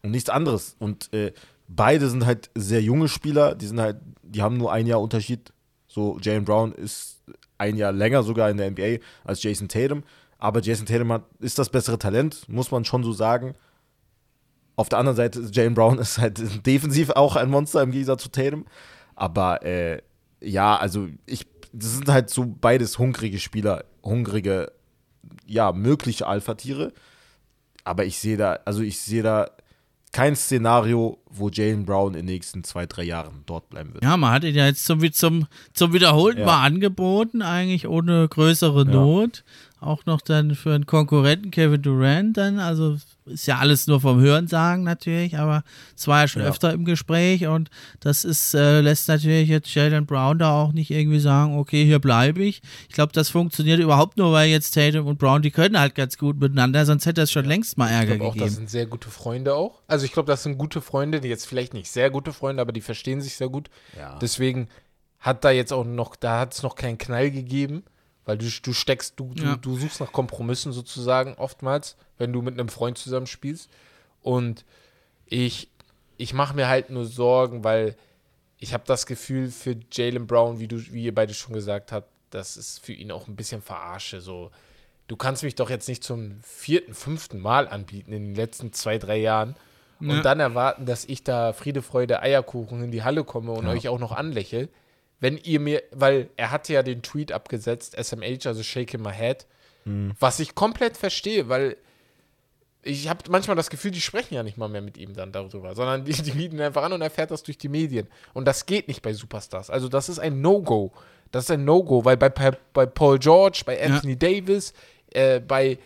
Und nichts anderes. Und äh, beide sind halt sehr junge Spieler, die sind halt, die haben nur ein Jahr Unterschied. So, Jalen Brown ist ein Jahr länger sogar in der NBA als Jason Tatum. Aber Jason Tatum hat, ist das bessere Talent, muss man schon so sagen. Auf der anderen Seite, Jalen Brown ist halt defensiv auch ein Monster im Gegensatz zu Tatum. Aber äh, ja, also ich, das sind halt so beides hungrige Spieler, hungrige, ja, mögliche Alpha-Tiere. Aber ich sehe da, also ich sehe da kein Szenario, wo Jalen Brown in den nächsten zwei, drei Jahren dort bleiben wird. Ja, man hat ihn ja jetzt zum, zum, zum Wiederholten ja. mal angeboten, eigentlich ohne größere Not. Ja. Auch noch dann für einen Konkurrenten Kevin Durant dann, also ist ja alles nur vom Hörensagen natürlich, aber es war ja schon ja. öfter im Gespräch und das ist, äh, lässt natürlich jetzt Jalen Brown da auch nicht irgendwie sagen, okay, hier bleibe ich. Ich glaube, das funktioniert überhaupt nur, weil jetzt Tatum und Brown, die können halt ganz gut miteinander, sonst hätte es schon ja. längst mal Ärger ich auch, gegeben. Das sind sehr gute Freunde auch. Also ich glaube, das sind gute Freunde, die jetzt vielleicht nicht sehr gute Freunde, aber die verstehen sich sehr gut. Ja. Deswegen hat da jetzt auch noch, da hat es noch keinen Knall gegeben. Weil du, du steckst, du, ja. du, du suchst nach Kompromissen sozusagen oftmals, wenn du mit einem Freund zusammenspielst. Und ich, ich mache mir halt nur Sorgen, weil ich habe das Gefühl für Jalen Brown, wie, du, wie ihr beide schon gesagt habt, das ist für ihn auch ein bisschen Verarsche. So, du kannst mich doch jetzt nicht zum vierten, fünften Mal anbieten in den letzten zwei, drei Jahren und ja. dann erwarten, dass ich da Friede, Freude, Eierkuchen in die Halle komme und ja. euch auch noch anlächle wenn ihr mir, weil er hatte ja den Tweet abgesetzt, SMH, also Shake in my head, mhm. was ich komplett verstehe, weil ich habe manchmal das Gefühl, die sprechen ja nicht mal mehr mit ihm dann darüber, sondern die, die bieten einfach an und er fährt das durch die Medien. Und das geht nicht bei Superstars. Also das ist ein No-Go. Das ist ein No-Go, weil bei, bei, bei Paul George, bei Anthony ja. Davis, äh, bei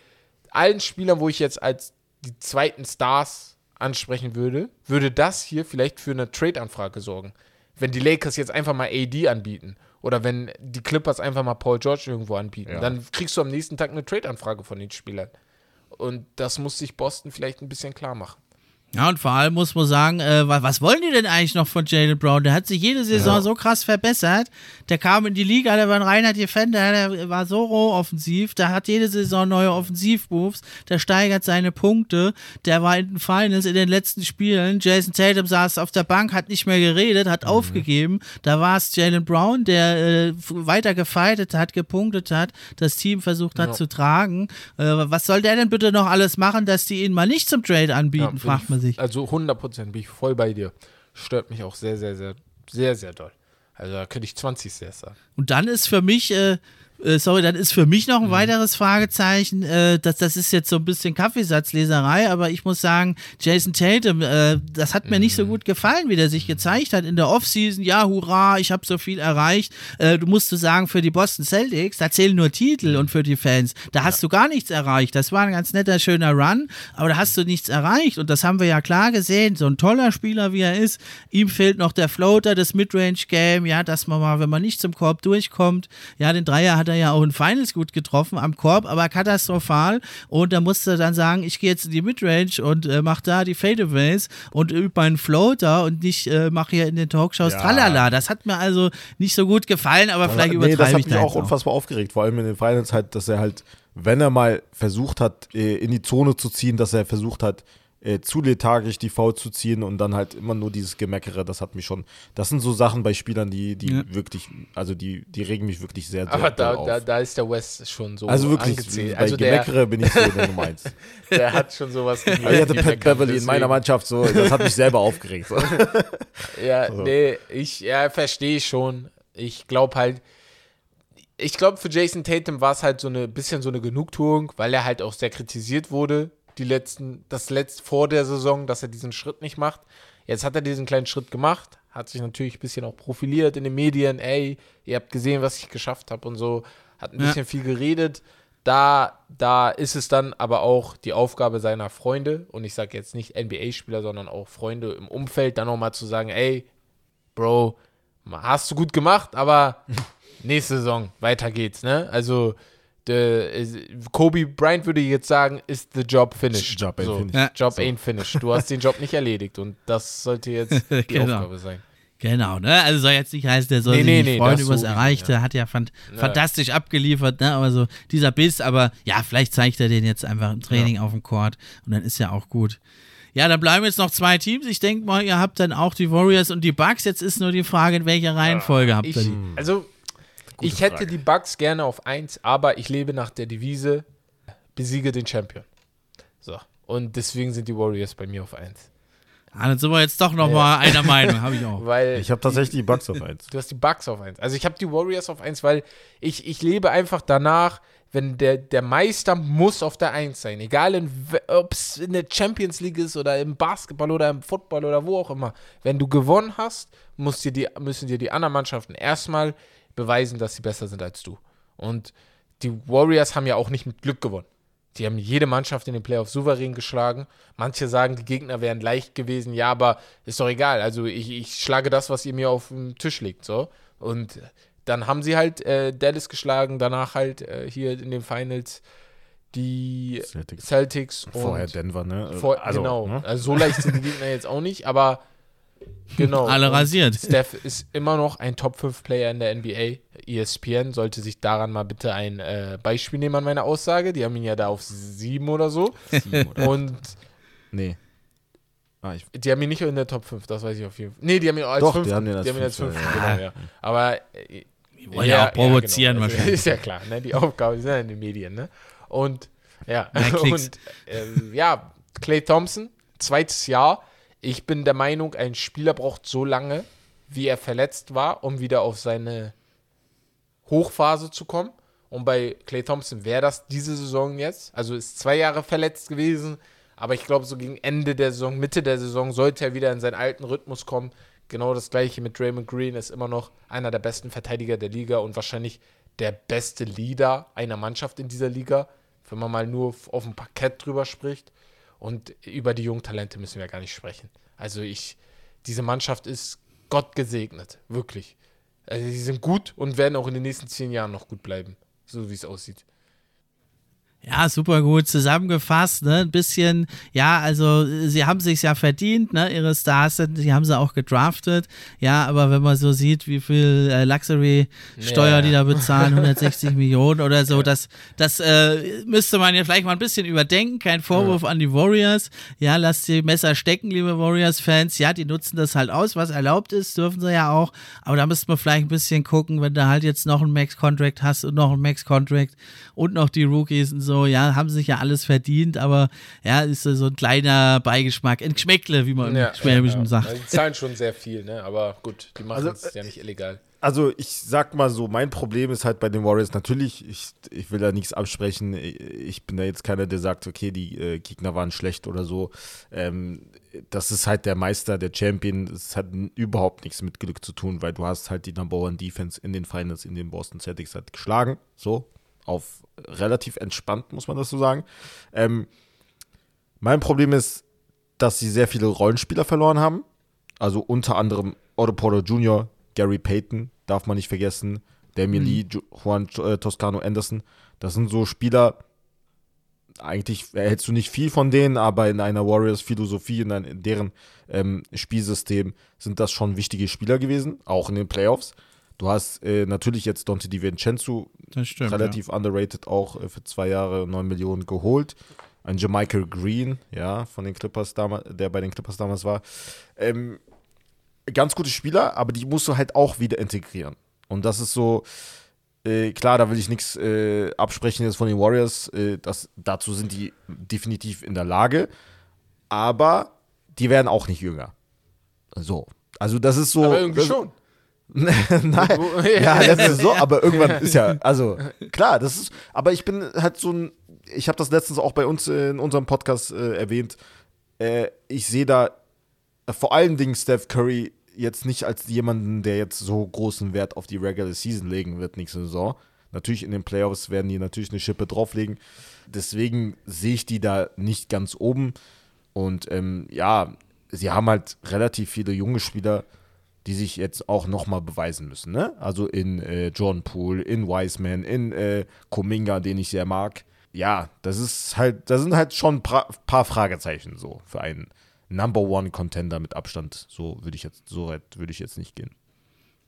allen Spielern, wo ich jetzt als die zweiten Stars ansprechen würde, würde das hier vielleicht für eine Trade-Anfrage sorgen wenn die Lakers jetzt einfach mal AD anbieten oder wenn die Clippers einfach mal Paul George irgendwo anbieten, ja. dann kriegst du am nächsten Tag eine Trade-Anfrage von den Spielern. Und das muss sich Boston vielleicht ein bisschen klar machen. Ja, und vor allem muss man sagen, äh, was wollen die denn eigentlich noch von Jalen Brown? Der hat sich jede Saison ja. so krass verbessert. Der kam in die Liga, der war ein reiner Defender, der war so roh offensiv, der hat jede Saison neue Offensivmoves, der steigert seine Punkte, der war in den Finals in den letzten Spielen. Jason Tatum saß auf der Bank, hat nicht mehr geredet, hat mhm. aufgegeben. Da war es Jalen Brown, der äh, weiter gefeitet hat, gepunktet hat, das Team versucht hat ja. zu tragen. Äh, was soll der denn bitte noch alles machen, dass die ihn mal nicht zum Trade anbieten, ja, fragt man sich. Also 100% bin ich voll bei dir. Stört mich auch sehr, sehr, sehr, sehr, sehr doll. Also da könnte ich 20 sehr sagen. Und dann ist für mich äh, äh, sorry, dann ist für mich noch ein mhm. weiteres Fragezeichen. Äh, das, das ist jetzt so ein bisschen Kaffeesatzleserei, aber ich muss sagen, Jason Tatum, äh, das hat mir nicht so mhm. gut gefallen, wie der sich gezeigt hat in der Offseason. Ja, hurra, ich habe so viel erreicht. Äh, du musst du sagen, für die Boston Celtics, da zählen nur Titel und für die Fans. Da hast ja. du gar nichts erreicht. Das war ein ganz netter, schöner Run, aber da hast du nichts erreicht. Und das haben wir ja klar gesehen. So ein toller Spieler, wie er ist, ihm fehlt noch der Floater, das Midrange-Game, ja, dass man mal, wenn man nicht zum Korb durchkommt, ja, den Dreier hat er er ja auch in Finals gut getroffen am Korb, aber katastrophal. Und da musste er dann sagen, ich gehe jetzt in die Midrange und äh, mache da die Fadeaways und übe meinen Floater und nicht äh, mache hier in den Talkshows ja. tralala. Das hat mir also nicht so gut gefallen, aber vielleicht nee, übertreibe das hat mich auch unfassbar aufgeregt, vor allem in den Finals halt, dass er halt, wenn er mal versucht hat, äh, in die Zone zu ziehen, dass er versucht hat, äh, zu lethargisch die Foul zu ziehen und dann halt immer nur dieses Gemeckere, das hat mich schon, das sind so Sachen bei Spielern, die, die ja. wirklich, also die, die regen mich wirklich sehr, sehr Aber da, auf. Da, da ist der West schon so Also wirklich, angezählt. bei also Gemeckere bin ich so der Nummer eins. Der hat schon sowas gegen Ich hatte Pat Beverly in meiner Mannschaft so, das hat mich selber aufgeregt. So. ja, also. nee, ich ja, verstehe schon. Ich glaube halt, ich glaube, für Jason Tatum war es halt so ein bisschen so eine Genugtuung, weil er halt auch sehr kritisiert wurde die letzten, das letzte vor der Saison, dass er diesen Schritt nicht macht. Jetzt hat er diesen kleinen Schritt gemacht, hat sich natürlich ein bisschen auch profiliert in den Medien. Ey, ihr habt gesehen, was ich geschafft habe und so. Hat ein ja. bisschen viel geredet. Da, da ist es dann aber auch die Aufgabe seiner Freunde, und ich sage jetzt nicht NBA-Spieler, sondern auch Freunde im Umfeld, dann nochmal zu sagen, ey, Bro, hast du gut gemacht, aber nächste Saison, weiter geht's, ne? Also, Kobe Bryant würde jetzt sagen, ist the job finished. Job ain't so, finished. Ja. Job so. ain't finished. Du hast den Job nicht erledigt und das sollte jetzt die genau. Aufgabe sein. Genau, ne? Also soll jetzt nicht heißen, der soll nee, sich nee, nicht nee, freuen über das so Erreichte, ja. hat ja fand, ja. fantastisch abgeliefert, ne? Aber so dieser Biss, aber ja, vielleicht zeigt er den jetzt einfach im Training ja. auf dem Court und dann ist ja auch gut. Ja, dann bleiben jetzt noch zwei Teams. Ich denke mal, ihr habt dann auch die Warriors und die Bucks. Jetzt ist nur die Frage, in welcher Reihenfolge habt ihr die? Also, ich hätte Frage. die Bucks gerne auf 1, aber ich lebe nach der Devise, besiege den Champion. So. Und deswegen sind die Warriors bei mir auf 1. Ah, dann sind wir jetzt doch noch ja. mal einer Meinung, habe ich auch. Weil ich habe tatsächlich die Bugs auf 1. Du hast die Bugs auf 1. Also ich habe die Warriors auf 1, weil ich, ich lebe einfach danach, wenn der, der Meister muss auf der 1 sein. Egal, ob es in der Champions League ist oder im Basketball oder im Football oder wo auch immer. Wenn du gewonnen hast, dir die, müssen dir die anderen Mannschaften erstmal beweisen, dass sie besser sind als du. Und die Warriors haben ja auch nicht mit Glück gewonnen. Die haben jede Mannschaft in den Playoffs souverän geschlagen. Manche sagen, die Gegner wären leicht gewesen. Ja, aber ist doch egal. Also ich, ich schlage das, was ihr mir auf den Tisch legt. So. Und dann haben sie halt äh, Dallas geschlagen, danach halt äh, hier in den Finals die Celtics, Celtics und vorher Denver, ne? Vor, also, genau. Ne? Also so leicht sind die Gegner jetzt auch nicht, aber Genau. Alle rasiert. Steph ist immer noch ein Top 5 Player in der NBA. ESPN sollte sich daran mal bitte ein äh, Beispiel nehmen an meiner Aussage. Die haben ihn ja da auf 7 oder so. Sieben oder? Und. Nee. Ah, die haben ihn nicht in der Top 5, das weiß ich auf jeden Fall. Nee, die haben ihn als Doch, 5. Die haben ihn als, die haben ihn als 5. Ja. Genau, ja. Aber. Äh, die wollen ja, auch provozieren ja, genau. also, Ist ja klar, ne? Die Aufgabe ist ja in den Medien, ne? Und. Ja. Und. Äh, ja, Clay Thompson, zweites Jahr ich bin der Meinung, ein Spieler braucht so lange, wie er verletzt war, um wieder auf seine Hochphase zu kommen. Und bei Clay Thompson wäre das diese Saison jetzt. Also ist zwei Jahre verletzt gewesen. Aber ich glaube, so gegen Ende der Saison, Mitte der Saison, sollte er wieder in seinen alten Rhythmus kommen. Genau das gleiche mit Draymond Green, ist immer noch einer der besten Verteidiger der Liga und wahrscheinlich der beste Leader einer Mannschaft in dieser Liga, wenn man mal nur auf dem Parkett drüber spricht. Und über die jungen Talente müssen wir gar nicht sprechen. Also ich, diese Mannschaft ist Gott gesegnet, wirklich. Also sie sind gut und werden auch in den nächsten zehn Jahren noch gut bleiben, so wie es aussieht. Ja, super gut zusammengefasst, ne? Ein bisschen, ja, also sie haben sich ja verdient, ne? Ihre Stars sind, die haben sie auch gedraftet. Ja, aber wenn man so sieht, wie viel äh, Luxury-Steuer yeah. die da bezahlen, 160 Millionen oder so, ja. das, das äh, müsste man ja vielleicht mal ein bisschen überdenken. Kein Vorwurf ja. an die Warriors. Ja, lasst die Messer stecken, liebe Warriors-Fans. Ja, die nutzen das halt aus, was erlaubt ist, dürfen sie ja auch. Aber da müsste man vielleicht ein bisschen gucken, wenn du halt jetzt noch einen Max-Contract hast und noch einen Max-Contract und noch die Rookies und so so, ja, haben sich ja alles verdient, aber ja, ist so ein kleiner Beigeschmack, ein Geschmäckle, wie man ja, im Schwäbischen ja, sagt. Also die zahlen schon sehr viel, ne? aber gut, die machen es also, ja nicht illegal. Also ich sag mal so, mein Problem ist halt bei den Warriors natürlich, ich, ich will da nichts absprechen, ich bin da jetzt keiner, der sagt, okay, die äh, Gegner waren schlecht oder so. Ähm, das ist halt der Meister, der Champion, das hat überhaupt nichts mit Glück zu tun, weil du hast halt die Number One Defense in den Finals, in den Boston Celtics halt geschlagen, so, auf relativ entspannt, muss man das so sagen. Ähm, mein Problem ist, dass sie sehr viele Rollenspieler verloren haben. Also unter anderem Otto Porter Jr., Gary Payton, darf man nicht vergessen, Damien mhm. Lee, Juan äh, Toscano Anderson. Das sind so Spieler, eigentlich erhältst du nicht viel von denen, aber in einer Warriors-Philosophie, in, in, deren ähm, Spielsystem sind das schon wichtige Spieler gewesen, auch in den Playoffs. Du hast äh, natürlich jetzt Dante DiVincenzo, stimmt, relativ ja. underrated, auch äh, für zwei Jahre 9 Millionen geholt. Ein Jamichael Green, ja, von den Clippers damals, der bei den Clippers damals war. Ähm, ganz gute Spieler, aber die musst du halt auch wieder integrieren. Und das ist so, äh, klar, da will ich nichts äh, absprechen jetzt von den Warriors. Äh, das, dazu sind die definitiv in der Lage. Aber die werden auch nicht jünger. So. Also, das ist so. Aber irgendwie das, schon. Nein, ja, das ist so, aber irgendwann ist ja, also klar, das ist, aber ich bin halt so ein, ich habe das letztens auch bei uns in unserem Podcast äh, erwähnt, äh, ich sehe da äh, vor allen Dingen Steph Curry jetzt nicht als jemanden, der jetzt so großen Wert auf die Regular Season legen wird nächste Saison. Natürlich in den Playoffs werden die natürlich eine Schippe drauflegen. Deswegen sehe ich die da nicht ganz oben. Und ähm, ja, sie haben halt relativ viele junge Spieler die sich jetzt auch nochmal beweisen müssen. Ne? Also in äh, John Poole, in Wiseman, in äh, Kuminga, den ich sehr mag. Ja, das ist halt, da sind halt schon ein paar Fragezeichen so für einen Number One Contender mit Abstand. So würde ich jetzt, so weit würde ich jetzt nicht gehen.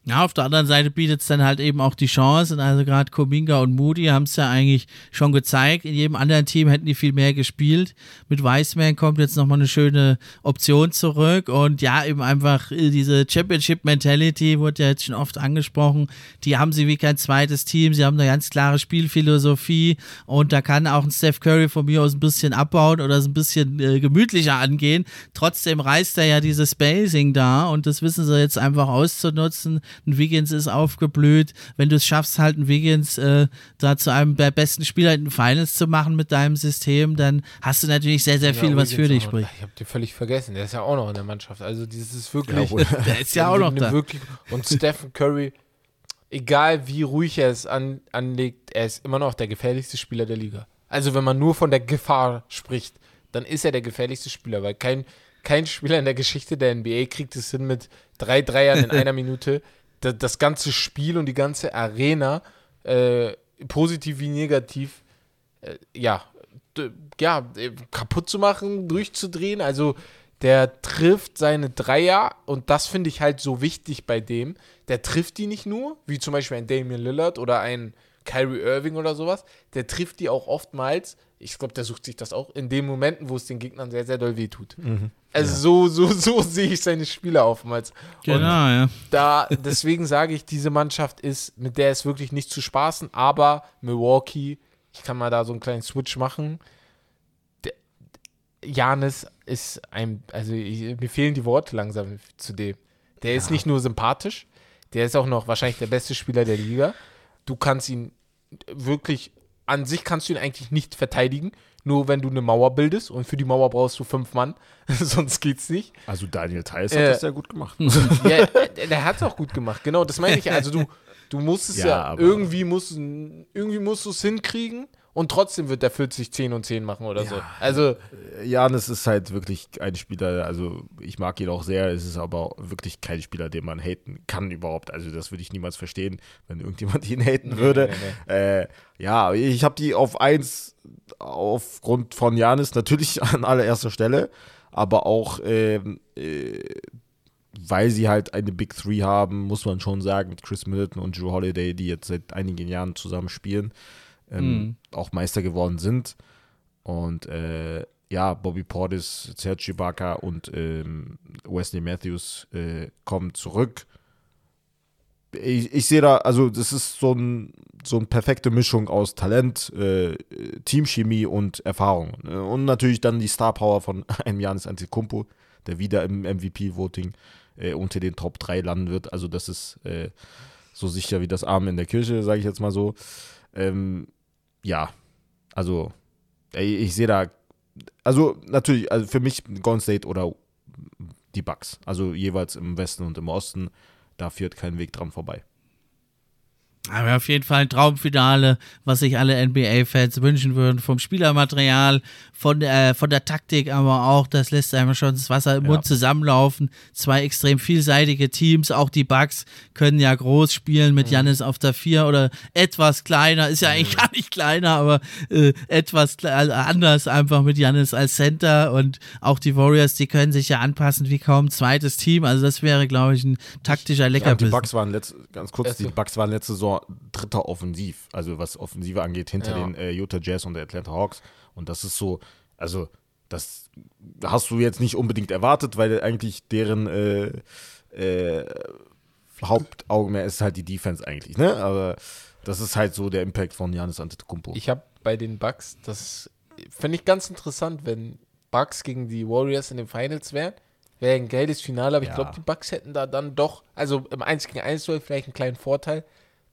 Ja, auf der anderen Seite bietet es dann halt eben auch die Chance. Also gerade Kominga und Moody haben es ja eigentlich schon gezeigt. In jedem anderen Team hätten die viel mehr gespielt. Mit Wiseman kommt jetzt nochmal eine schöne Option zurück. Und ja, eben einfach äh, diese Championship-Mentality wurde ja jetzt schon oft angesprochen. Die haben sie wie kein zweites Team. Sie haben eine ganz klare Spielphilosophie. Und da kann auch ein Steph Curry von mir aus ein bisschen abbauen oder es ein bisschen äh, gemütlicher angehen. Trotzdem reißt er ja dieses Spacing da. Und das wissen sie jetzt einfach auszunutzen ein Wiggins ist aufgeblüht. Wenn du es schaffst, halt ein Wiggins äh, da zu einem der besten Spieler in den Finals zu machen mit deinem System, dann hast du natürlich sehr, sehr viel, ja, was für dich spricht. Ich habe dir völlig vergessen, der ist ja auch noch in der Mannschaft. Also dieses ist wirklich. Ja, der ist ja auch noch da. Wirklich, und Stephen Curry, egal wie ruhig er es an, anlegt, er ist immer noch der gefährlichste Spieler der Liga. Also wenn man nur von der Gefahr spricht, dann ist er der gefährlichste Spieler, weil kein, kein Spieler in der Geschichte der NBA kriegt es hin, mit drei Dreiern in einer Minute das ganze Spiel und die ganze Arena, äh, positiv wie negativ, äh, ja, ja, kaputt zu machen, durchzudrehen. Also der trifft seine Dreier und das finde ich halt so wichtig bei dem. Der trifft die nicht nur, wie zum Beispiel ein Damian Lillard oder ein Kyrie Irving oder sowas. Der trifft die auch oftmals ich glaube, der sucht sich das auch in den Momenten, wo es den Gegnern sehr, sehr doll wehtut. Mhm. Also ja. so, so, so sehe ich seine Spieler oftmals. Genau, ja. Da, deswegen sage ich, diese Mannschaft ist, mit der ist wirklich nicht zu spaßen, aber Milwaukee, ich kann mal da so einen kleinen Switch machen. Janis ist ein, also ich, mir fehlen die Worte langsam zu dem. Der ja. ist nicht nur sympathisch, der ist auch noch wahrscheinlich der beste Spieler der Liga. Du kannst ihn wirklich an sich kannst du ihn eigentlich nicht verteidigen, nur wenn du eine Mauer bildest und für die Mauer brauchst du fünf Mann, sonst geht's nicht. Also Daniel Theiss hat äh, das ja gut gemacht. ja, der hat es auch gut gemacht, genau, das meine ich. Also du, du musst es ja, ja irgendwie musst, irgendwie musst du es hinkriegen und trotzdem wird der 40, 10 und 10 machen oder ja, so. Also. Äh, Janis ist halt wirklich ein Spieler, also ich mag ihn auch sehr, es ist aber wirklich kein Spieler, den man haten kann überhaupt. Also das würde ich niemals verstehen, wenn irgendjemand ihn haten würde. Nee, nee, nee. Äh, ja, ich habe die auf 1 aufgrund von Janis natürlich an allererster Stelle, aber auch ähm, äh, weil sie halt eine Big Three haben, muss man schon sagen, mit Chris Middleton und Drew Holiday, die jetzt seit einigen Jahren zusammen spielen ähm, mhm. auch Meister geworden sind. Und äh, ja, Bobby Portis, Serge Ibaka und ähm, Wesley Matthews äh, kommen zurück. Ich, ich sehe da, also das ist so, ein, so eine perfekte Mischung aus Talent, äh, Teamchemie und Erfahrung. Ne? Und natürlich dann die Star Power von einem Janis Antetokounmpo, der wieder im MVP-Voting äh, unter den Top 3 landen wird. Also das ist äh, so sicher wie das Arm in der Kirche, sage ich jetzt mal so. Ähm, ja, also ich sehe da, also natürlich, also für mich Golden State oder die Bucks, also jeweils im Westen und im Osten, da führt kein Weg dran vorbei. Aber auf jeden Fall ein Traumfinale, was sich alle NBA-Fans wünschen würden. Vom Spielermaterial, von, äh, von der Taktik, aber auch, das lässt einem schon das Wasser im ja. Mund zusammenlaufen. Zwei extrem vielseitige Teams. Auch die Bucks können ja groß spielen mit Janis mhm. auf der Vier oder etwas kleiner. Ist ja eigentlich mhm. gar nicht kleiner, aber äh, etwas also anders einfach mit Janis als Center. Und auch die Warriors, die können sich ja anpassen wie kaum ein zweites Team. Also, das wäre, glaube ich, ein taktischer Leckerbissen. Ja, die Bucks waren letzt, ganz kurz, die Bucks waren letzte Saison dritter Offensiv, also was Offensive angeht, hinter ja. den äh, Utah Jazz und der Atlanta Hawks. Und das ist so, also das hast du jetzt nicht unbedingt erwartet, weil eigentlich deren äh, äh, Hauptaugenmerk ist halt die Defense eigentlich, ne? Aber das ist halt so der Impact von Janis Antetokounmpo. Ich habe bei den Bucks, das finde ich ganz interessant, wenn Bucks gegen die Warriors in den Finals wären. Wäre ein geiles Finale, aber ja. ich glaube, die Bucks hätten da dann doch, also im 1 gegen 1 vielleicht einen kleinen Vorteil,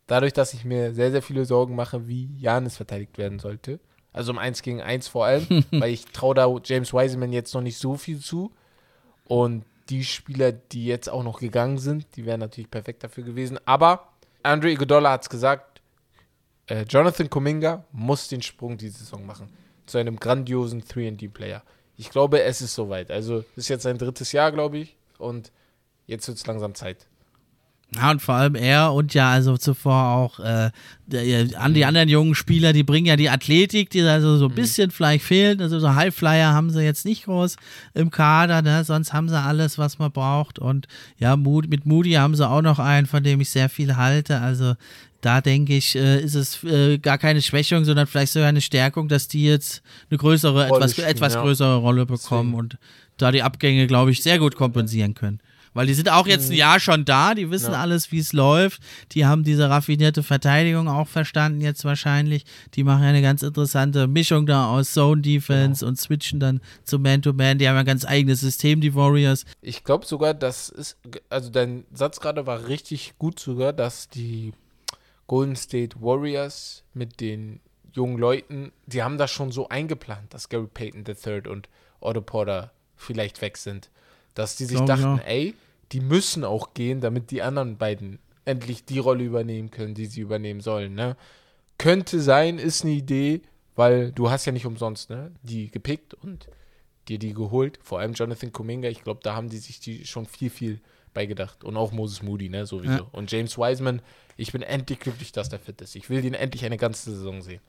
dadurch, dass ich mir sehr, sehr viele Sorgen mache, wie Janis verteidigt werden sollte. Also um 1 gegen 1 vor allem, weil ich traue da James Wiseman jetzt noch nicht so viel zu. Und die Spieler, die jetzt auch noch gegangen sind, die wären natürlich perfekt dafür gewesen. Aber Andre Iguodala hat es gesagt, äh, Jonathan Kuminga muss den Sprung diese Saison machen zu einem grandiosen 3D-Player. Ich glaube, es ist soweit. Also ist jetzt sein drittes Jahr, glaube ich. Und jetzt wird es langsam Zeit. Ja, und vor allem er und ja, also zuvor auch äh, der, an die anderen jungen Spieler, die bringen ja die Athletik, die also so ein mhm. bisschen vielleicht fehlt. Also so Highflyer haben sie jetzt nicht groß im Kader, ne? sonst haben sie alles, was man braucht. Und ja, mit Moody haben sie auch noch einen, von dem ich sehr viel halte. Also da denke ich, äh, ist es äh, gar keine Schwächung, sondern vielleicht sogar eine Stärkung, dass die jetzt eine größere, Rolle etwas, spielen, etwas ja. größere Rolle bekommen Deswegen. und da die Abgänge, glaube ich, sehr gut kompensieren können. Weil die sind auch jetzt ein mhm. Jahr schon da, die wissen ja. alles, wie es läuft. Die haben diese raffinierte Verteidigung auch verstanden jetzt wahrscheinlich. Die machen eine ganz interessante Mischung da aus Zone Defense genau. und switchen dann zu Man-to-Man. -Man. Die haben ein ganz eigenes System, die Warriors. Ich glaube sogar, das ist, also dein Satz gerade war richtig gut sogar, dass die Golden State Warriors mit den jungen Leuten, die haben das schon so eingeplant, dass Gary Payton III und Otto Porter vielleicht weg sind. Dass die sich Glaub dachten, ja. ey, die müssen auch gehen, damit die anderen beiden endlich die Rolle übernehmen können, die sie übernehmen sollen. Ne? Könnte sein, ist eine Idee, weil du hast ja nicht umsonst ne, die gepickt und dir die geholt. Vor allem Jonathan Kuminga, ich glaube, da haben die sich die schon viel, viel beigedacht. Und auch Moses Moody, ne, sowieso. Ja. Und James Wiseman, ich bin endlich glücklich, dass der fit ist. Ich will den endlich eine ganze Saison sehen.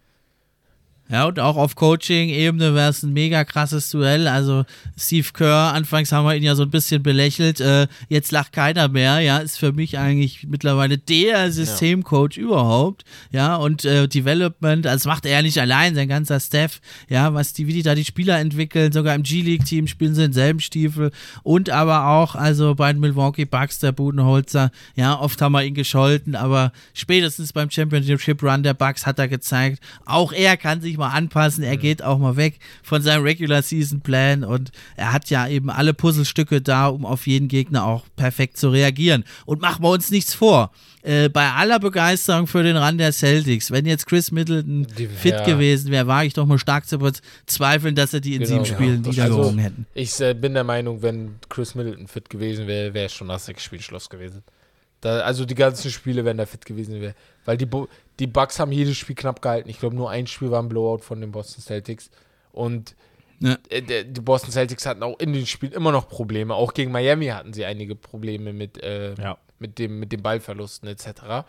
Ja, und auch auf Coaching-Ebene wäre es ein mega krasses Duell. Also Steve Kerr, anfangs haben wir ihn ja so ein bisschen belächelt, äh, jetzt lacht keiner mehr, ja, ist für mich eigentlich mittlerweile der Systemcoach ja. überhaupt, ja, und äh, Development, also das macht er nicht allein, sein ganzer Staff, ja, was die, wie die da die Spieler entwickeln, sogar im G-League-Team spielen sie denselben Stiefel und aber auch, also bei den Milwaukee Bucks, der Budenholzer, ja, oft haben wir ihn gescholten, aber spätestens beim Championship Run der Bucks hat er gezeigt, auch er kann sich sich mal anpassen. Er mhm. geht auch mal weg von seinem Regular Season Plan und er hat ja eben alle Puzzlestücke da, um auf jeden Gegner auch perfekt zu reagieren. Und machen wir uns nichts vor. Äh, bei aller Begeisterung für den Run der Celtics, wenn jetzt Chris Middleton Die, fit ja. gewesen wäre, war ich doch mal stark zu bezweifeln, dass er die in genau, sieben Spielen ja. niedergerungen also, hätten. Ich äh, bin der Meinung, wenn Chris Middleton fit gewesen wäre, wäre es schon nach sechs Spielen Schluss gewesen. Da, also die ganzen Spiele, wenn er fit gewesen wäre. Weil die, die Bucks haben jedes Spiel knapp gehalten. Ich glaube, nur ein Spiel war ein Blowout von den Boston Celtics. Und ja. Äh, die Boston Celtics hatten auch in den Spielen immer noch Probleme. Auch gegen Miami hatten sie einige Probleme mit, äh, ja. mit, dem, mit den Ballverlusten etc.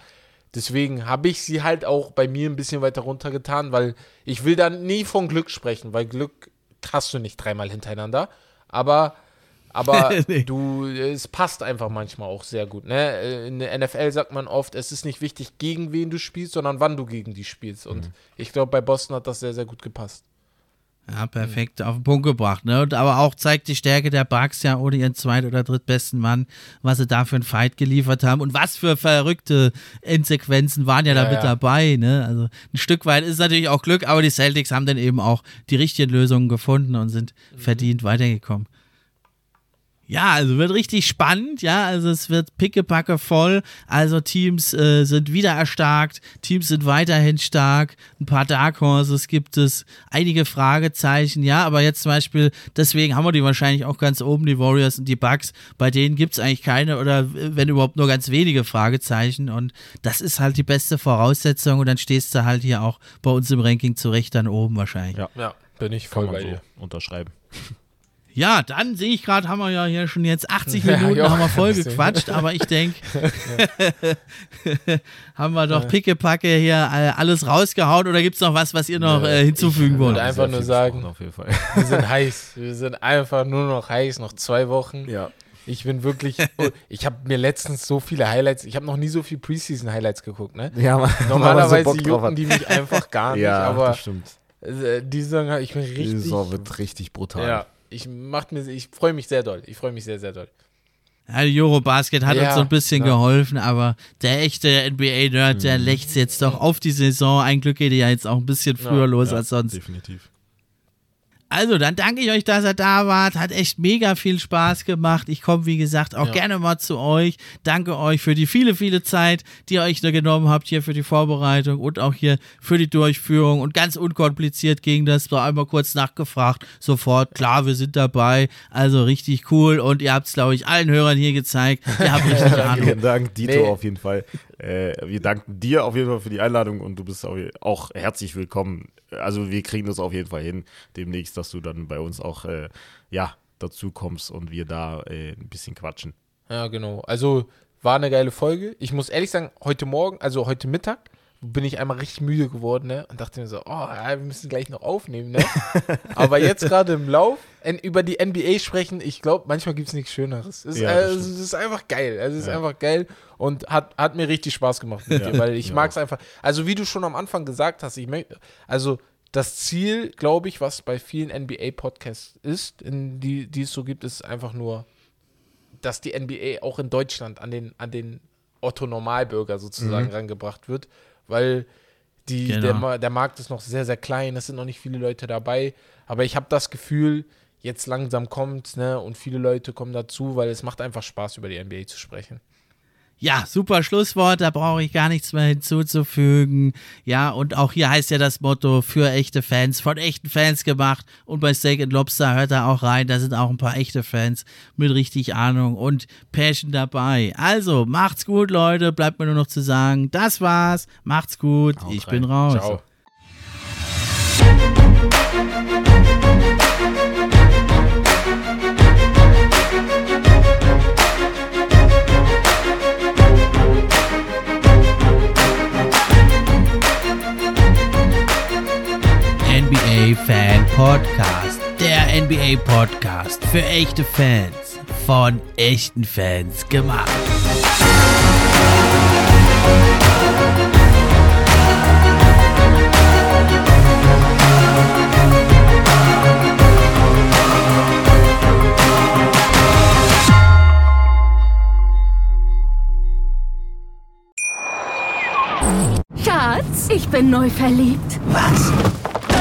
Deswegen habe ich sie halt auch bei mir ein bisschen weiter runtergetan, weil ich will dann nie von Glück sprechen, weil Glück hast du nicht dreimal hintereinander. Aber aber nee. du, es passt einfach manchmal auch sehr gut. Ne? In der NFL sagt man oft, es ist nicht wichtig, gegen wen du spielst, sondern wann du gegen die spielst. Und mhm. ich glaube, bei Boston hat das sehr, sehr gut gepasst. Ja, perfekt auf den Punkt gebracht. Ne? Und aber auch zeigt die Stärke der Bugs ja ohne ihren zweit- oder drittbesten Mann, was sie da für einen Fight geliefert haben und was für verrückte Endsequenzen waren ja, ja da mit ja. dabei. Ne? Also ein Stück weit ist natürlich auch Glück, aber die Celtics haben dann eben auch die richtigen Lösungen gefunden und sind mhm. verdient weitergekommen. Ja, also wird richtig spannend, ja, also es wird pickepacke voll, also Teams äh, sind wieder erstarkt, Teams sind weiterhin stark, ein paar Dark Horses gibt es, einige Fragezeichen, ja, aber jetzt zum Beispiel, deswegen haben wir die wahrscheinlich auch ganz oben, die Warriors und die Bucks, bei denen gibt es eigentlich keine oder wenn überhaupt nur ganz wenige Fragezeichen und das ist halt die beste Voraussetzung und dann stehst du halt hier auch bei uns im Ranking zurecht dann oben wahrscheinlich. Ja, ja bin ich voll bei dir. unterschreiben. Ja, dann sehe ich gerade, haben wir ja hier schon jetzt 80 Minuten ja, haben wir voll gequatscht, aber ich denke, haben wir doch pickepacke hier äh, alles rausgehauen oder gibt es noch was, was ihr noch äh, hinzufügen wollt? Ich würde einfach nur sagen, auf jeden Fall. wir sind heiß. Wir sind einfach nur noch heiß, noch zwei Wochen. Ja. Ich bin wirklich, oh, ich habe mir letztens so viele Highlights, ich habe noch nie so viele Preseason-Highlights geguckt, ne? Ja, man, Normalerweise so jucken die mich einfach gar nicht, ja, aber das stimmt. Äh, die Saison, ich bin richtig. Die Saison wird richtig brutal. Ja, ich mach mir, ich freue mich sehr doll. Ich freue mich sehr, sehr doll. Ja, die Eurobasket hat ja, uns so ein bisschen ja. geholfen, aber der echte NBA-Nerd, der mhm. lächzt jetzt doch auf die Saison. Ein Glück geht er ja jetzt auch ein bisschen früher ja, los als sonst. Definitiv. Also, dann danke ich euch, dass ihr da wart. Hat echt mega viel Spaß gemacht. Ich komme, wie gesagt, auch ja. gerne mal zu euch. Danke euch für die viele, viele Zeit, die ihr euch da genommen habt hier für die Vorbereitung und auch hier für die Durchführung. Und ganz unkompliziert ging das. War einmal kurz nachgefragt. Sofort, klar, wir sind dabei. Also richtig cool. Und ihr habt es, glaube ich, allen Hörern hier gezeigt. Ihr habt richtig Ahnung. Vielen Dank, Dito, nee. auf jeden Fall. Äh, wir danken dir auf jeden Fall für die Einladung und du bist auch herzlich willkommen. Also wir kriegen das auf jeden Fall hin, demnächst, dass du dann bei uns auch äh, ja, dazu kommst und wir da äh, ein bisschen quatschen. Ja, genau. Also war eine geile Folge. Ich muss ehrlich sagen, heute Morgen, also heute Mittag, bin ich einmal richtig müde geworden ne? und dachte mir so, oh, ja, wir müssen gleich noch aufnehmen. Ne? Aber jetzt gerade im Lauf über die NBA sprechen, ich glaube, manchmal gibt es nichts Schöneres. Es, ja, äh, es, ist einfach geil. Es ist ja. einfach geil und hat, hat mir richtig Spaß gemacht mit ja. dir, weil ich mag es einfach. Also wie du schon am Anfang gesagt hast, ich möchte, also das Ziel, glaube ich, was bei vielen NBA-Podcasts ist, in die, die es so gibt, ist einfach nur, dass die NBA auch in Deutschland an den, an den Otto-Normalbürger sozusagen mhm. rangebracht wird weil die, genau. der, der Markt ist noch sehr, sehr klein, es sind noch nicht viele Leute dabei. Aber ich habe das Gefühl, jetzt langsam kommt, ne, und viele Leute kommen dazu, weil es macht einfach Spaß, über die NBA zu sprechen. Ja, super Schlusswort, da brauche ich gar nichts mehr hinzuzufügen. Ja, und auch hier heißt ja das Motto für echte Fans, von echten Fans gemacht. Und bei Steak and Lobster hört er auch rein, da sind auch ein paar echte Fans mit richtig Ahnung und Passion dabei. Also, macht's gut, Leute, bleibt mir nur noch zu sagen, das war's, macht's gut, Haut ich rein. bin raus. Ciao. Fan Podcast. Der NBA Podcast für echte Fans. Von echten Fans gemacht. Schatz, ich bin neu verliebt. Was?